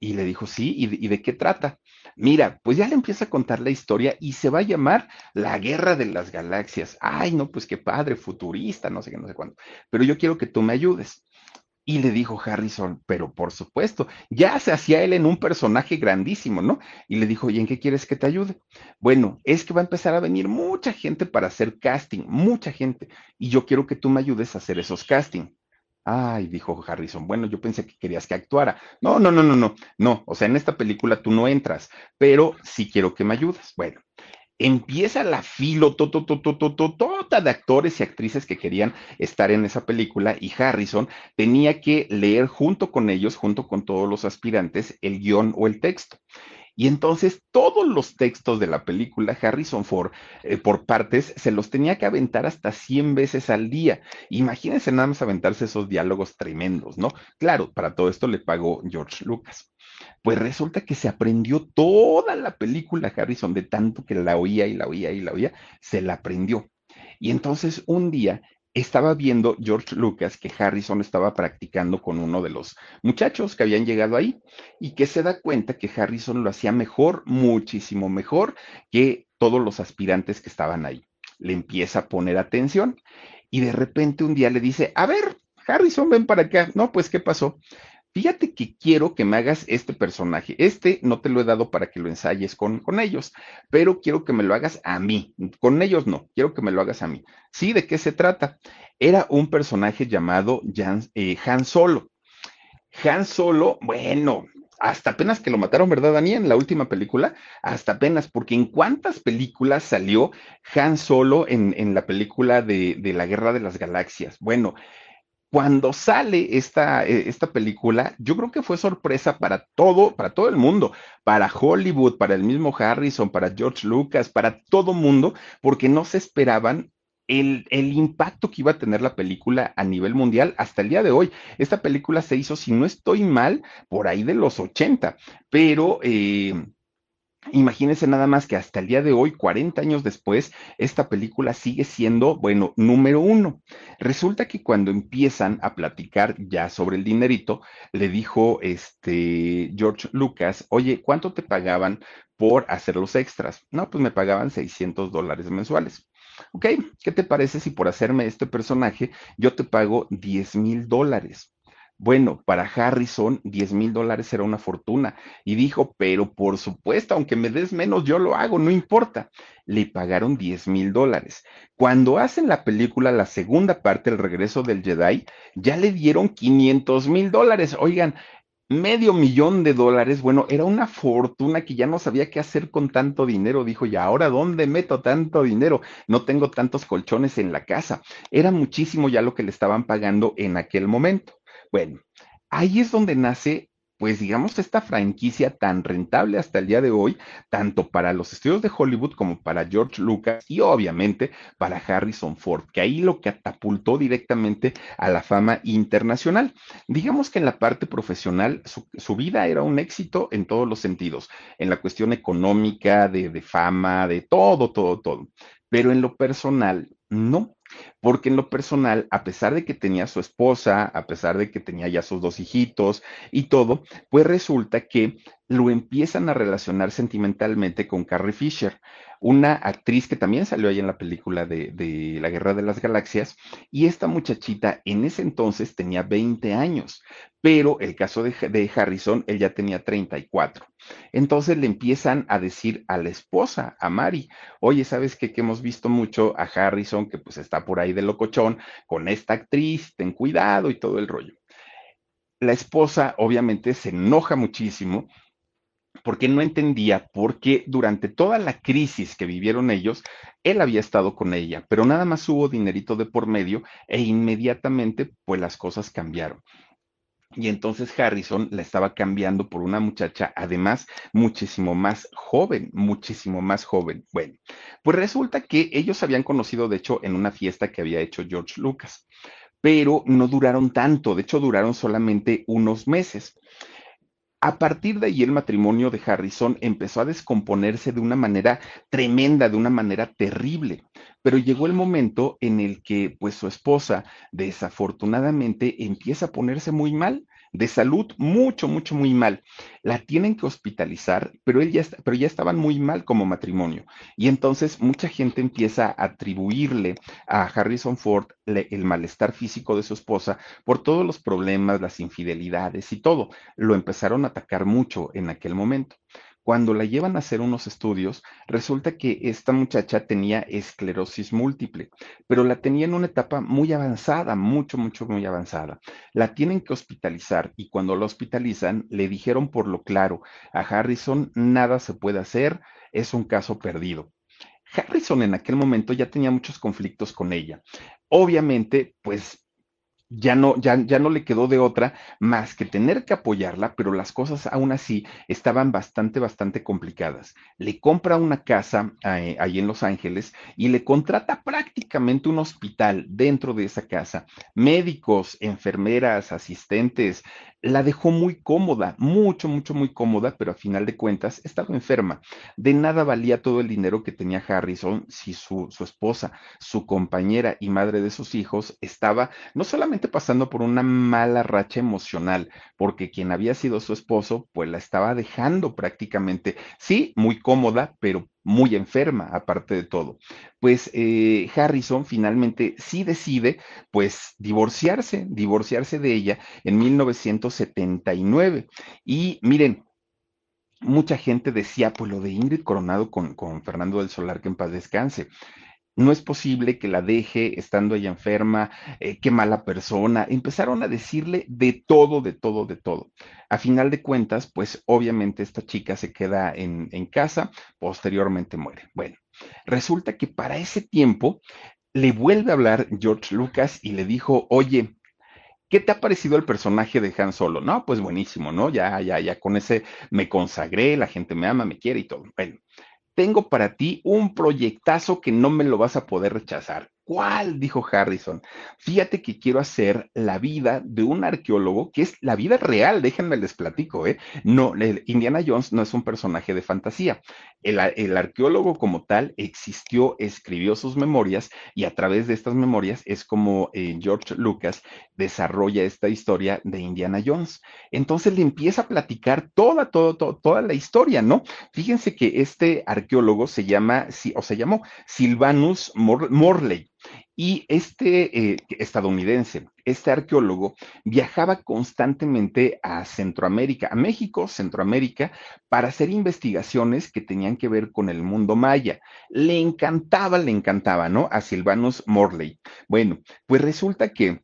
Y le dijo, sí, ¿y de, qué trata? Mira, pues ya le empieza a contar la historia y se va a llamar La Guerra de las Galaxias. Ay, no, pues qué padre, futurista, no sé qué, no sé cuándo. Pero yo quiero que tú me ayudes. Y le dijo Harrison, pero por supuesto, ya se hacía él en un personaje grandísimo, ¿no? Y le dijo, ¿y en qué quieres que te ayude? Bueno, es que va a empezar a venir mucha gente para hacer casting, mucha gente, y yo quiero que tú me ayudes a hacer esos casting. Ay, dijo Harrison, bueno, yo pensé que querías que actuara. No, no, no, no, no, no, o sea, en esta película tú no entras, pero sí quiero que me ayudes. Bueno, empieza la filo toda de actores y actrices que querían estar en esa película y Harrison tenía que leer junto con ellos, junto con todos los aspirantes, el guion o el texto. Y entonces todos los textos de la película Harrison Ford eh, por partes se los tenía que aventar hasta 100 veces al día. Imagínense nada más aventarse esos diálogos tremendos, ¿no? Claro, para todo esto le pagó George Lucas. Pues resulta que se aprendió toda la película Harrison de tanto que la oía y la oía y la oía, se la aprendió. Y entonces un día estaba viendo George Lucas que Harrison estaba practicando con uno de los muchachos que habían llegado ahí y que se da cuenta que Harrison lo hacía mejor, muchísimo mejor que todos los aspirantes que estaban ahí. Le empieza a poner atención y de repente un día le dice, a ver, Harrison, ven para acá. No, pues, ¿qué pasó? Fíjate que quiero que me hagas este personaje. Este no te lo he dado para que lo ensayes con, con ellos, pero quiero que me lo hagas a mí. Con ellos no, quiero que me lo hagas a mí. Sí, ¿de qué se trata? Era un personaje llamado Jan, eh, Han Solo. Han Solo, bueno, hasta apenas que lo mataron, ¿verdad, Dani? En la última película, hasta apenas, porque en cuántas películas salió Han Solo en, en la película de, de, la Guerra de las Galaxias. Bueno, cuando sale esta, eh, esta película, yo creo que fue sorpresa para todo, para todo el mundo, para Hollywood, para el mismo Harrison, para George Lucas, para todo mundo, porque no se esperaban el, el, impacto que iba a tener la película a nivel mundial hasta el día de hoy. Esta película se hizo, si no estoy mal, por ahí de los 80, pero eh, Imagínense nada más que hasta el día de hoy, 40 años después, esta película sigue siendo, bueno, número uno. Resulta que cuando empiezan a platicar ya sobre el dinerito, le dijo este George Lucas, oye, ¿cuánto te pagaban por hacer los extras? No, pues me pagaban 600 dólares mensuales. Ok, ¿qué te parece si por hacerme este personaje yo te pago 10 mil dólares? Bueno, para Harrison, 10 mil dólares era una fortuna. Y dijo, pero por supuesto, aunque me des menos, yo lo hago, no importa. Le pagaron 10 mil dólares. Cuando hacen la película, la segunda parte, El regreso del Jedi, ya le dieron 500 mil dólares. Oigan, medio millón de dólares, bueno, era una fortuna que ya no sabía qué hacer con tanto dinero. Dijo, ¿y ahora dónde meto tanto dinero? No tengo tantos colchones en la casa. Era muchísimo ya lo que le estaban pagando en aquel momento. Bueno, ahí es donde nace, pues digamos, esta franquicia tan rentable hasta el día de hoy, tanto para los estudios de Hollywood como para George Lucas y obviamente para Harrison Ford, que ahí lo catapultó directamente a la fama internacional. Digamos que en la parte profesional su, vida era un éxito en todos los sentidos, en la cuestión económica, de fama, de todo, todo, todo. Pero en lo personal, no, porque en lo personal, a pesar de que tenía su esposa, a pesar de que tenía ya sus dos hijitos y todo, pues resulta que lo empiezan a relacionar sentimentalmente con Carrie Fisher, una actriz que también salió ahí en la película de, de, La Guerra de las Galaxias, y esta muchachita en ese entonces tenía 20 años, pero el caso de, de Harrison, él ya tenía 34. Entonces le empiezan a decir a la esposa, a Mari, oye, ¿sabes qué? Que hemos visto mucho a Harrison, que pues está por ahí de locochón, con esta actriz, ten cuidado y todo el rollo. La esposa obviamente se enoja muchísimo porque no entendía por qué durante toda la crisis que vivieron ellos, él había estado con ella, pero nada más hubo dinerito de por medio e inmediatamente pues las cosas cambiaron. Y entonces Harrison la estaba cambiando por una muchacha, además, muchísimo más joven, muchísimo más joven. Bueno, pues resulta que ellos habían conocido, de hecho, en una fiesta que había hecho George Lucas, pero no duraron tanto, de hecho, duraron solamente unos meses. A partir de ahí el matrimonio de Harrison empezó a descomponerse de una manera tremenda, de una manera terrible. Pero llegó el momento en el que pues su esposa desafortunadamente empieza a ponerse muy mal de salud mucho, mucho, muy mal. La tienen que hospitalizar, pero, él ya, pero ya estaban muy mal como matrimonio. Y entonces mucha gente empieza a atribuirle a Harrison Ford el malestar físico de su esposa por todos los problemas, las infidelidades y todo. Lo empezaron a atacar mucho en aquel momento. Cuando la llevan a hacer unos estudios, resulta que esta muchacha tenía esclerosis múltiple, pero la tenía en una etapa muy avanzada, mucho, mucho, muy avanzada. La tienen que hospitalizar y cuando la hospitalizan, le dijeron por lo claro a Harrison, nada se puede hacer, es un caso perdido. Harrison en aquel momento ya tenía muchos conflictos con ella. Obviamente, pues ya no, ya, ya no le quedó de otra más que tener que apoyarla, pero las cosas aún así estaban bastante, bastante complicadas. Le compra una casa eh, ahí en Los Ángeles y le contrata prácticamente un hospital dentro de esa casa, médicos, enfermeras, asistentes, la dejó muy cómoda, mucho, mucho, muy cómoda, pero a final de cuentas estaba enferma. De nada valía todo el dinero que tenía Harrison si su, su esposa, su compañera y madre de sus hijos estaba no solamente pasando por una mala racha emocional, porque quien había sido su esposo, pues la estaba dejando prácticamente, sí, muy cómoda, pero muy enferma, aparte de todo. Pues eh, Harrison finalmente sí decide, pues, divorciarse, divorciarse de ella en 1979. Y miren, mucha gente decía, pues lo de Ingrid Coronado con, con Fernando del Solar, que en paz descanse no es posible que la deje estando ella enferma, eh, qué mala persona. Empezaron a decirle de todo, de todo, de todo. A final de cuentas, pues obviamente esta chica se queda en, en casa, posteriormente muere. Bueno, resulta que para ese tiempo le vuelve a hablar George Lucas y le dijo, oye, ¿Qué te ha parecido el personaje de Han Solo? No, pues buenísimo, ¿no? Ya, ya, ya con ese me consagré, la gente me ama, me quiere y todo. Bueno, tengo para ti un proyectazo que no me lo vas a poder rechazar. ¿Cuál? dijo Harrison. Fíjate que quiero hacer la vida de un arqueólogo, que es la vida real, déjenme les platico, ¿eh? No, Indiana Jones no es un personaje de fantasía. El, arqueólogo como tal existió, escribió sus memorias y a través de estas memorias es como eh, George Lucas desarrolla esta historia de Indiana Jones. Entonces le empieza a platicar toda, toda, toda, la historia, ¿no? Fíjense que este arqueólogo se llama, o se llamó Silvanus Morley. Y este eh, estadounidense, este arqueólogo, viajaba constantemente a Centroamérica, a México, Centroamérica, para hacer investigaciones que tenían que ver con el mundo maya. Le encantaba, le encantaba, ¿no? A Silvanus Morley. Bueno, pues resulta que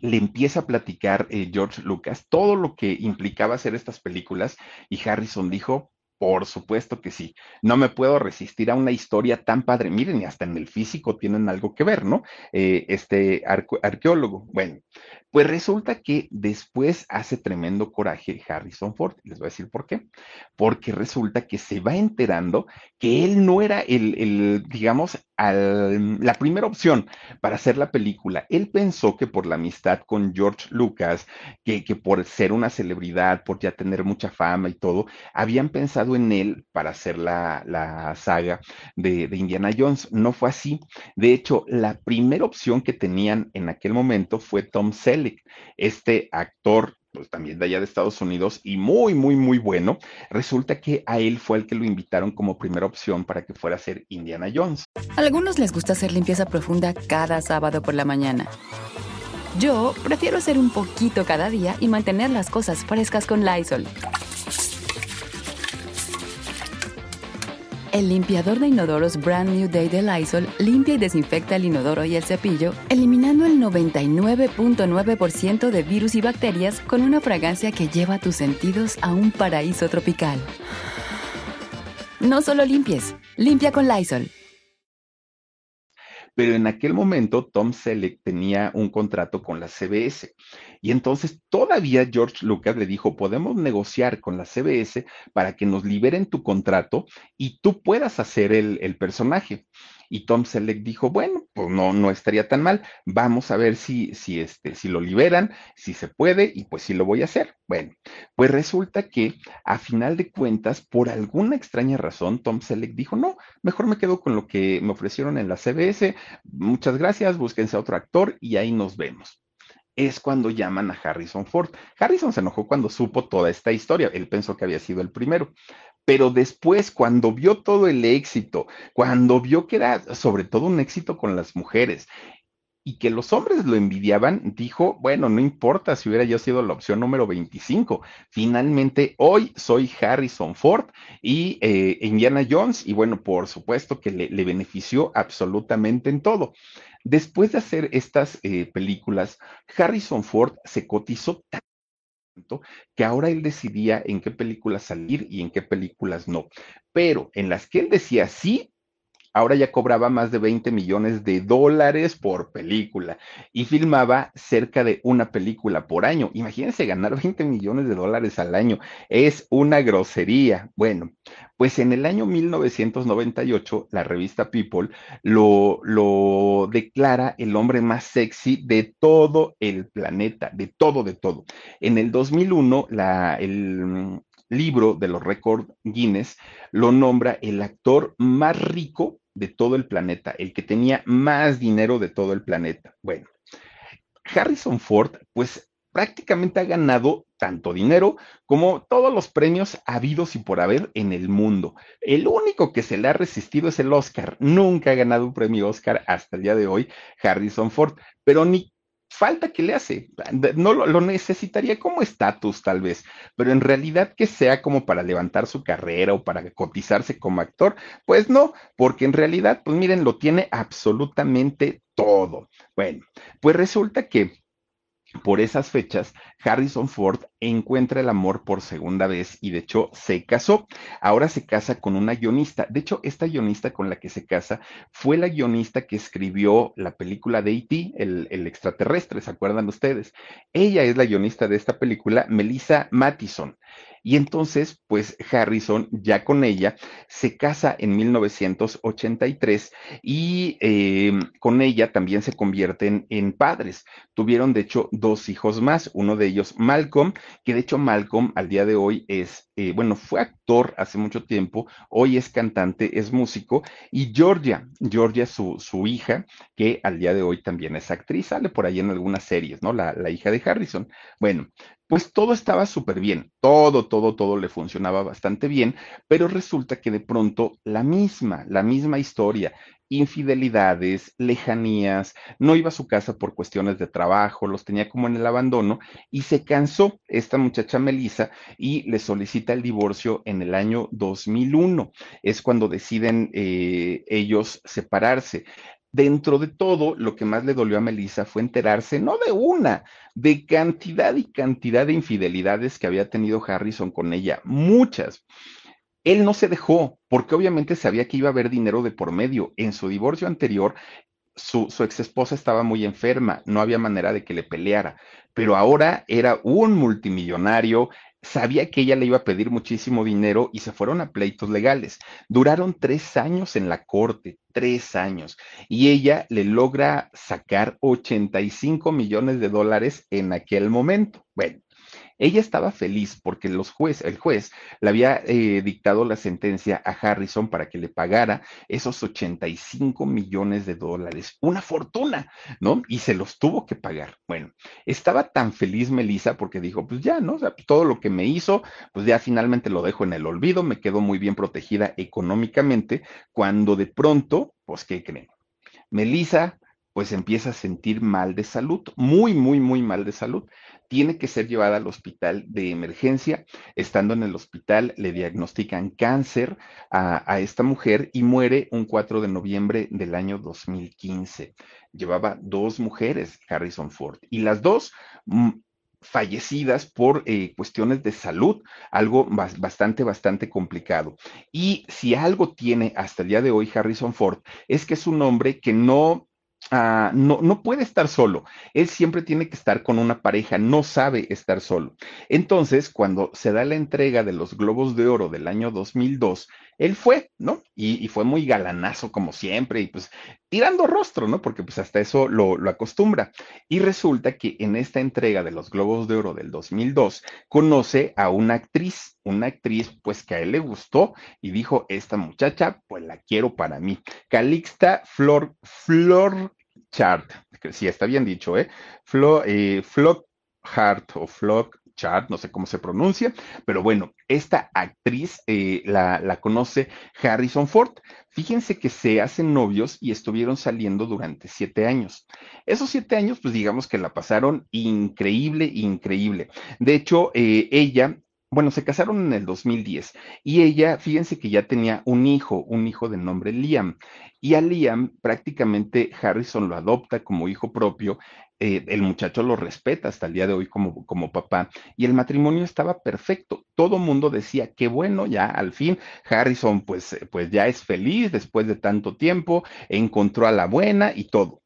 le empieza a platicar eh, George Lucas todo lo que implicaba hacer estas películas y Harrison dijo, por supuesto que sí. No me puedo resistir a una historia tan padre. Miren, y hasta en el físico tienen algo que ver, ¿no? Eh, este arqueólogo. Bueno, pues resulta que después hace tremendo coraje Harrison Ford. Les voy a decir por qué. Porque resulta que se va enterando que él no era el, el digamos, la primera opción para hacer la película. Él pensó que por la amistad con George Lucas, que, que por ser una celebridad, por ya tener mucha fama y todo, habían pensado en él para hacer la, la saga de, Indiana Jones. No fue así. De hecho, la primera opción que tenían en aquel momento fue Tom Selleck este actor pues también de allá de Estados Unidos y muy, muy, muy bueno, resulta que a él fue el que lo invitaron como primera opción para que fuera a ser Indiana Jones. A algunos les gusta hacer limpieza profunda cada sábado por la mañana. Yo prefiero hacer un poquito cada día y mantener las cosas frescas con Lysol. El limpiador de inodoros Brand New Day de Lysol limpia y desinfecta el inodoro y el cepillo, eliminando el 99.9% de virus y bacterias con una fragancia que lleva tus sentidos a un paraíso tropical. No solo limpies, limpia con Lysol. Pero en aquel momento Tom Selleck tenía un contrato con la CBS y entonces todavía George Lucas le dijo, podemos negociar con la CBS para que nos liberen tu contrato y tú puedas hacer el, el personaje. Y Tom Selleck dijo, bueno, pues no, no estaría tan mal, vamos a ver si, si, este, si lo liberan, si se puede, y pues sí lo voy a hacer. Bueno, pues resulta que a final de cuentas, por alguna extraña razón, Tom Selleck dijo, no, mejor me quedo con lo que me ofrecieron en la CBS, muchas gracias, búsquense a otro actor y ahí nos vemos es cuando llaman a Harrison Ford. Harrison se enojó cuando supo toda esta historia. Él pensó que había sido el primero. Pero después, cuando vio todo el éxito, cuando vio que era sobre todo un éxito con las mujeres y que los hombres lo envidiaban, dijo, bueno, no importa si hubiera yo sido la opción número 25. Finalmente, hoy soy Harrison Ford y eh, Indiana Jones y bueno, por supuesto que le, le benefició absolutamente en todo. Después de hacer estas eh, películas, Harrison Ford se cotizó tanto que ahora él decidía en qué películas salir y en qué películas no. Pero en las que él decía sí, ahora ya cobraba más de 20 millones de dólares por película y filmaba cerca de una película por año. Imagínense ganar 20 millones de dólares al año. Es una grosería. Bueno, pues en el año 1998, la revista People lo, lo declara el hombre más sexy de todo el planeta, de todo, de todo. En el 2001, la, el, libro de los récords Guinness lo nombra el actor más rico de todo el planeta, el que tenía más dinero de todo el planeta. Bueno, Harrison Ford, pues prácticamente ha ganado tanto dinero como todos los premios habidos y por haber en el mundo. El único que se le ha resistido es el Oscar. Nunca ha ganado un premio Oscar hasta el día de hoy, Harrison Ford, pero ni falta que le hace. No lo, necesitaría como estatus, tal vez, pero en realidad que sea como para levantar su carrera o para cotizarse como actor, pues no, porque en realidad, pues miren, lo tiene absolutamente todo. Bueno, pues resulta que por esas fechas, Harrison Ford encuentra el amor por segunda vez y de hecho se casó. Ahora se casa con una guionista. De hecho, esta guionista con la que se casa fue la guionista que escribió la película de E.T., el, extraterrestre, ¿se acuerdan ustedes? Ella es la guionista de esta película, Melissa Mattison. Y entonces, pues Harrison, ya con ella, se casa en 1983 y eh, con ella también se convierten en padres. Tuvieron, de hecho, dos hijos más, uno de ellos Malcolm, que de hecho Malcolm al día de hoy es, eh, bueno, fue actor hace mucho tiempo, hoy es cantante, es músico, y Georgia, Georgia, su, su hija, que al día de hoy también es actriz, sale por ahí en algunas series, ¿no? La, la hija de Harrison. Bueno, pues todo estaba súper bien, todo, todo, todo le funcionaba bastante bien, pero resulta que de pronto la misma, la misma historia, infidelidades, lejanías, no iba a su casa por cuestiones de trabajo, los tenía como en el abandono y se cansó esta muchacha Melissa y le solicita el divorcio en el año 2001. Es cuando deciden eh, ellos separarse. Dentro de todo, lo que más le dolió a Melissa fue enterarse, no de una, de cantidad y cantidad de infidelidades que había tenido Harrison con ella, muchas. Él no se dejó, porque obviamente sabía que iba a haber dinero de por medio. En su divorcio anterior, su, su ex esposa estaba muy enferma, no había manera de que le peleara, pero ahora era un multimillonario, sabía que ella le iba a pedir muchísimo dinero y se fueron a pleitos legales. Duraron tres años en la corte, tres años, y ella le logra sacar 85 millones de dólares en aquel momento. Bueno, ella estaba feliz porque los juez, el juez le había eh, dictado la sentencia a Harrison para que le pagara esos 85 millones de dólares, una fortuna, ¿no? Y se los tuvo que pagar. Bueno, estaba tan feliz Melissa porque dijo, pues ya, ¿no? O sea, pues todo lo que me hizo, pues ya finalmente lo dejo en el olvido, me quedo muy bien protegida económicamente, cuando de pronto, pues, ¿qué creen? Melissa pues empieza a sentir mal de salud, muy, muy, muy mal de salud tiene que ser llevada al hospital de emergencia. Estando en el hospital, le diagnostican cáncer a, esta mujer y muere un 4 de noviembre del año 2015. Llevaba dos mujeres, Harrison Ford, y las dos mm, fallecidas por eh, cuestiones de salud, algo bastante, bastante complicado. Y si algo tiene hasta el día de hoy Harrison Ford, es que es un hombre que no Ah, no, no puede estar solo. Él siempre tiene que estar con una pareja, no sabe estar solo. Entonces, cuando se da la entrega de los Globos de Oro del año 2002, él fue, ¿no? Y, fue muy galanazo como siempre y pues tirando rostro, ¿no? Porque pues hasta eso lo, lo, acostumbra. Y resulta que en esta entrega de los Globos de Oro del 2002 conoce a una actriz, una actriz pues que a él le gustó y dijo, esta muchacha pues la quiero para mí. Calixta Flor, Flor Chart, si está bien dicho, ¿eh? Flor, eh, Flock Hart o Flock Chart, no sé cómo se pronuncia, pero bueno, esta actriz eh, la, la, conoce Harrison Ford. Fíjense que se hacen novios y estuvieron saliendo durante siete años. Esos siete años, pues digamos que la pasaron increíble, increíble. De hecho, eh, ella bueno, se casaron en el 2010 y ella, fíjense que ya tenía un hijo, un hijo de nombre Liam. Y a Liam prácticamente Harrison lo adopta como hijo propio. eh, el muchacho lo respeta hasta el día de hoy como, como papá y el matrimonio estaba perfecto. Todo mundo decía, qué bueno, ya al fin Harrison pues, pues ya es feliz después de tanto tiempo, encontró a la buena y todo.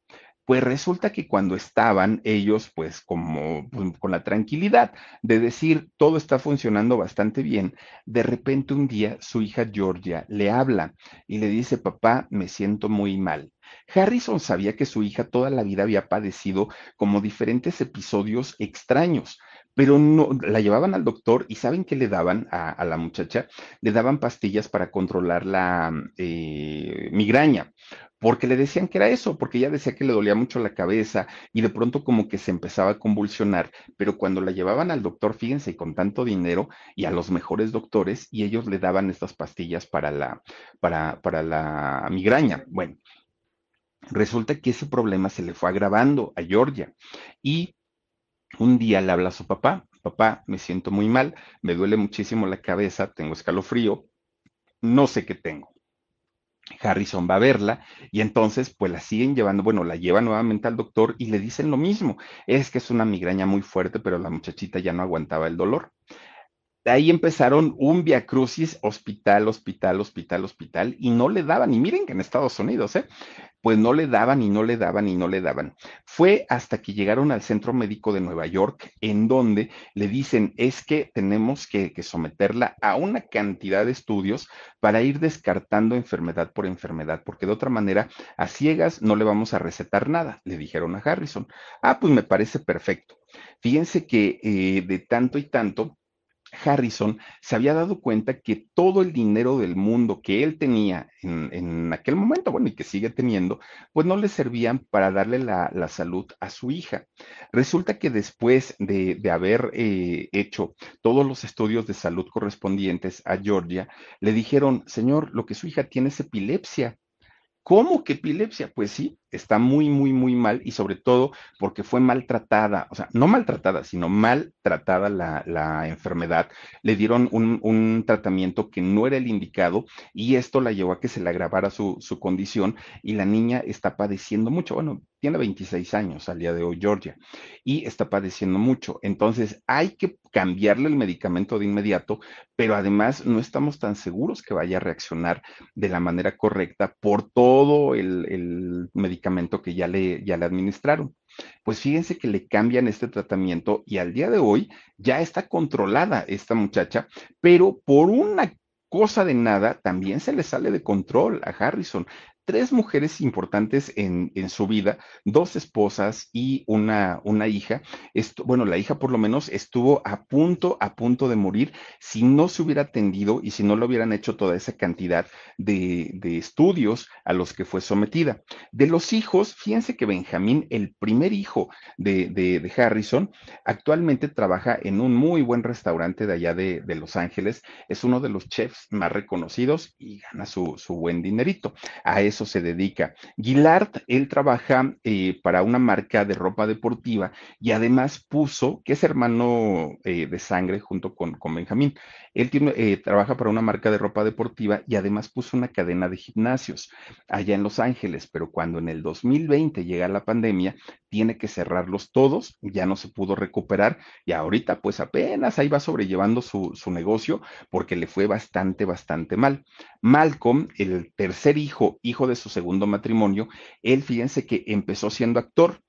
Pues resulta que cuando estaban ellos, pues como pues, con la tranquilidad de decir todo está funcionando bastante bien, de repente un día su hija Georgia le habla y le dice, papá, me siento muy mal. Harrison sabía que su hija toda la vida había padecido como diferentes episodios extraños, pero no la llevaban al doctor y saben qué le daban a, la muchacha, le daban pastillas para controlar la eh, migraña porque le decían que era eso, porque ella decía que le dolía mucho la cabeza y de pronto como que se empezaba a convulsionar, pero cuando la llevaban al doctor, fíjense, con tanto dinero y a los mejores doctores, y ellos le daban estas pastillas para la, para, para la migraña. Bueno, resulta que ese problema se le fue agravando a Georgia y un día le habla a su papá, papá, me siento muy mal, me duele muchísimo la cabeza, tengo escalofrío, no sé qué tengo. Harrison va a verla y entonces pues la siguen llevando, bueno, la lleva nuevamente al doctor y le dicen lo mismo, es que es una migraña muy fuerte, pero la muchachita ya no aguantaba el dolor. Ahí empezaron un viacrucis, hospital, hospital, hospital, hospital, y no le daban, y miren que en Estados Unidos, ¿eh? Pues no le daban y no le daban y no le daban. Fue hasta que llegaron al Centro Médico de Nueva York, en donde le dicen, es que tenemos que, que someterla a una cantidad de estudios para ir descartando enfermedad por enfermedad, porque de otra manera, a ciegas no le vamos a recetar nada, le dijeron a Harrison. Ah, pues me parece perfecto. Fíjense que eh, de tanto y tanto, Harrison se había dado cuenta que todo el dinero del mundo que él tenía en, en, aquel momento, bueno, y que sigue teniendo, pues no le servían para darle la, la salud a su hija. Resulta que después de, de haber eh, hecho todos los estudios de salud correspondientes a Georgia, le dijeron, señor, lo que su hija tiene es epilepsia. ¿Cómo que epilepsia? Pues sí, está muy, muy, muy mal y sobre todo porque fue maltratada, o sea, no maltratada, sino maltratada la, la enfermedad. Le dieron un, un, tratamiento que no era el indicado y esto la llevó a que se le agravara su, su condición y la niña está padeciendo mucho. Bueno, tiene 26 años al día de hoy, Georgia, y está padeciendo mucho. Entonces, hay que cambiarle el medicamento de inmediato, pero además no estamos tan seguros que vaya a reaccionar de la manera correcta por todo el, el medicamento que ya le, ya le administraron. Pues fíjense que le cambian este tratamiento y al día de hoy ya está controlada esta muchacha, pero por una cosa de nada también se le sale de control a Harrison tres mujeres importantes en, en, su vida, dos esposas y una, una hija. Bueno, la hija por lo menos estuvo a punto, a punto de morir si no se hubiera atendido y si no le hubieran hecho toda esa cantidad de, de estudios a los que fue sometida. De los hijos, fíjense que Benjamín, el primer hijo de, de, de Harrison, actualmente trabaja en un muy buen restaurante de allá de, de Los Ángeles. Es uno de los chefs más reconocidos y gana su, su buen dinerito. A eso se dedica. Gillard, él trabaja eh, para una marca de ropa deportiva y además puso, que es hermano eh, de sangre junto con, con Benjamín, él eh, trabaja para una marca de ropa deportiva y además puso una cadena de gimnasios allá en Los Ángeles, pero cuando en el 2020 llega la pandemia, tiene que cerrarlos todos, ya no se pudo recuperar y ahorita pues apenas ahí va sobrellevando su, su negocio porque le fue bastante, bastante mal. Malcolm, el tercer hijo, hijo de su segundo matrimonio, él fíjense que empezó siendo actor,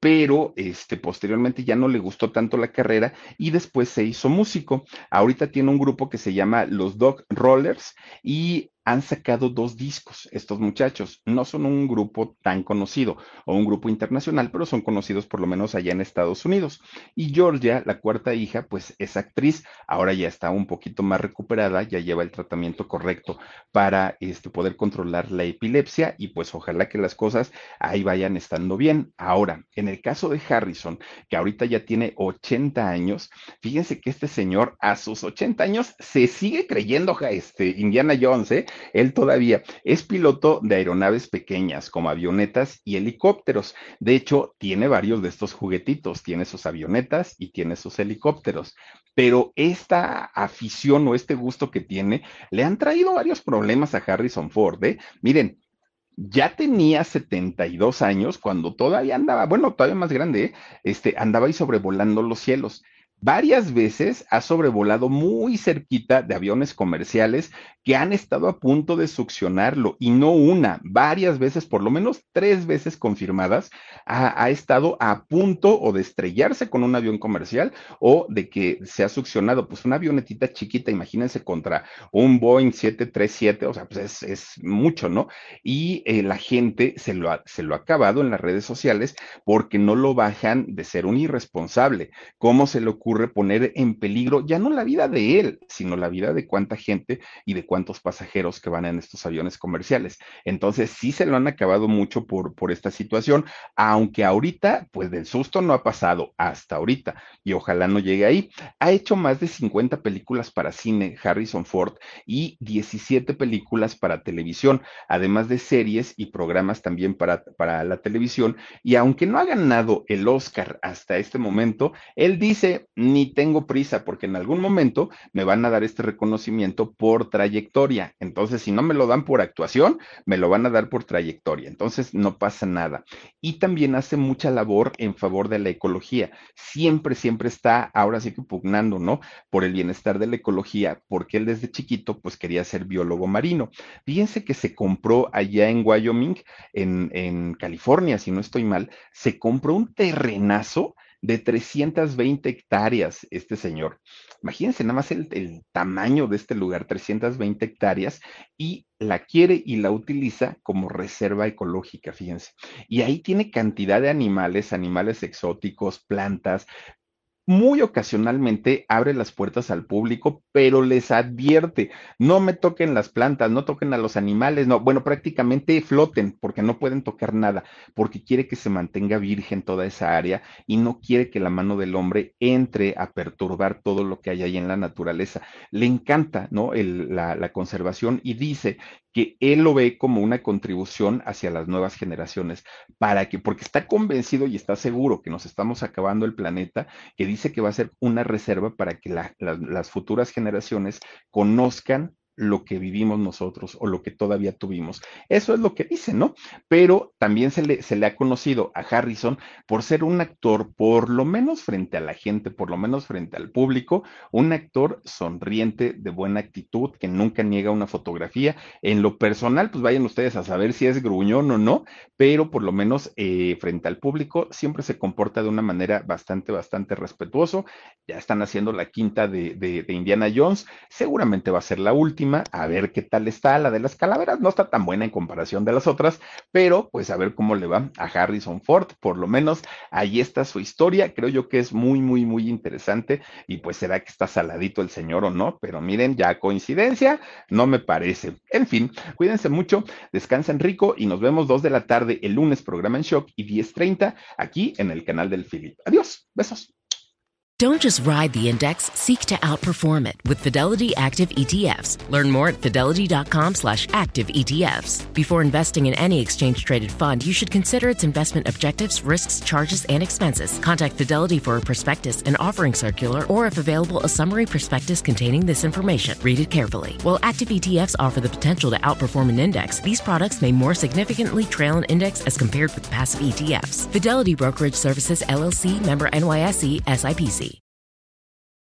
pero este, posteriormente ya no le gustó tanto la carrera y después se hizo músico. Ahorita tiene un grupo que se llama Los Dog Rollers y han sacado dos discos estos muchachos. No son un grupo tan conocido o un grupo internacional, pero son conocidos por lo menos allá en Estados Unidos. Y Georgia, la cuarta hija, pues es actriz. Ahora ya está un poquito más recuperada, ya lleva el tratamiento correcto para este, poder controlar la epilepsia y pues ojalá que las cosas ahí vayan estando bien. Ahora, en el caso de Harrison, que ahorita ya tiene 80 años, fíjense que este señor a sus 80 años se sigue creyendo este, Indiana Jones, ¿eh? Él todavía es piloto de aeronaves pequeñas como avionetas y helicópteros. De hecho, tiene varios de estos juguetitos, tiene sus avionetas y tiene sus helicópteros. Pero esta afición o este gusto que tiene le han traído varios problemas a Harrison Ford. ¿eh? Miren, ya tenía 72 años cuando todavía andaba, bueno, todavía más grande, ¿eh? este, andaba ahí sobrevolando los cielos. Varias veces ha sobrevolado muy cerquita de aviones comerciales que han estado a punto de succionarlo y no una, varias veces, por lo menos tres veces confirmadas, ha, estado a punto o de estrellarse con un avión comercial o de que se ha succionado, pues una avionetita chiquita, imagínense contra un Boeing 737, o sea, pues es, mucho, ¿no? Y eh, la gente se lo, ha, se lo ha acabado en las redes sociales porque no lo bajan de ser un irresponsable. ¿Cómo se le ocurre? Poner en peligro ya no la vida de él, sino la vida de cuánta gente y de cuántos pasajeros que van en estos aviones comerciales. Entonces, sí se lo han acabado mucho por, por esta situación, aunque ahorita, pues del susto no ha pasado hasta ahorita y ojalá no llegue ahí. Ha hecho más de 50 películas para cine, Harrison Ford, y 17 películas para televisión, además de series y programas también para, para la televisión. Y aunque no ha ganado el Oscar hasta este momento, él dice, ni tengo prisa porque en algún momento me van a dar este reconocimiento por trayectoria. Entonces, si no me lo dan por actuación, me lo van a dar por trayectoria. Entonces, no pasa nada. Y también hace mucha labor en favor de la ecología. Siempre, siempre está, ahora sí que pugnando, ¿no? Por el bienestar de la ecología, porque él desde chiquito, pues quería ser biólogo marino. Fíjense que se compró allá en Wyoming, en, en California, si no estoy mal, se compró un terrenazo de 320 hectáreas este señor. Imagínense nada más el, tamaño de este lugar, 320 hectáreas, y la quiere y la utiliza como reserva ecológica, fíjense. Y ahí tiene cantidad de animales, animales exóticos, plantas, muy ocasionalmente abre las puertas al público, pero les advierte, no me toquen las plantas, no toquen a los animales, no, bueno, prácticamente floten porque no pueden tocar nada, porque quiere que se mantenga virgen toda esa área y no quiere que la mano del hombre entre a perturbar todo lo que hay ahí en la naturaleza. Le encanta, ¿no? la, la conservación y dice que él lo ve como una contribución hacia las nuevas generaciones, para que, porque está convencido y está seguro que nos estamos acabando el planeta, que dice que va a ser una reserva para que las futuras generaciones conozcan lo que vivimos nosotros o lo que todavía tuvimos. Eso es lo que dice, ¿no? Pero también se le, se le ha conocido a Harrison por ser un actor, por lo menos frente a la gente, por lo menos frente al público, un actor sonriente, de buena actitud, que nunca niega una fotografía. En lo personal, pues vayan ustedes a saber si es gruñón o no, pero por lo menos eh, frente al público siempre se comporta de una manera bastante, bastante respetuoso. Ya están haciendo la quinta de, de Indiana Jones, seguramente va a ser la última a ver qué tal está. La de las calaveras no está tan buena en comparación de las otras, pero pues a ver cómo le va a Harrison Ford. Por lo menos ahí está su historia. Creo yo que es muy, muy, muy interesante y pues será que está saladito el señor o no, pero miren, ya coincidencia, no me parece. En fin, cuídense mucho, descansen rico y nos vemos dos de la tarde el lunes, programa en shock y 10.30 aquí en el canal del Philip. Adiós, besos. Don't just ride the index, seek to outperform it with Fidelity Active ETFs. Learn more at fidelity.com slash active ETFs. Before investing in any exchange traded fund, you should consider its investment objectives, risks, charges, and expenses. Contact Fidelity for a prospectus, an offering circular, or if available, a summary prospectus containing this information. Read it carefully. While active ETFs offer the potential to outperform an index, these products may more significantly trail an index as compared with passive ETFs. Fidelity Brokerage Services LLC member NYSE SIPC.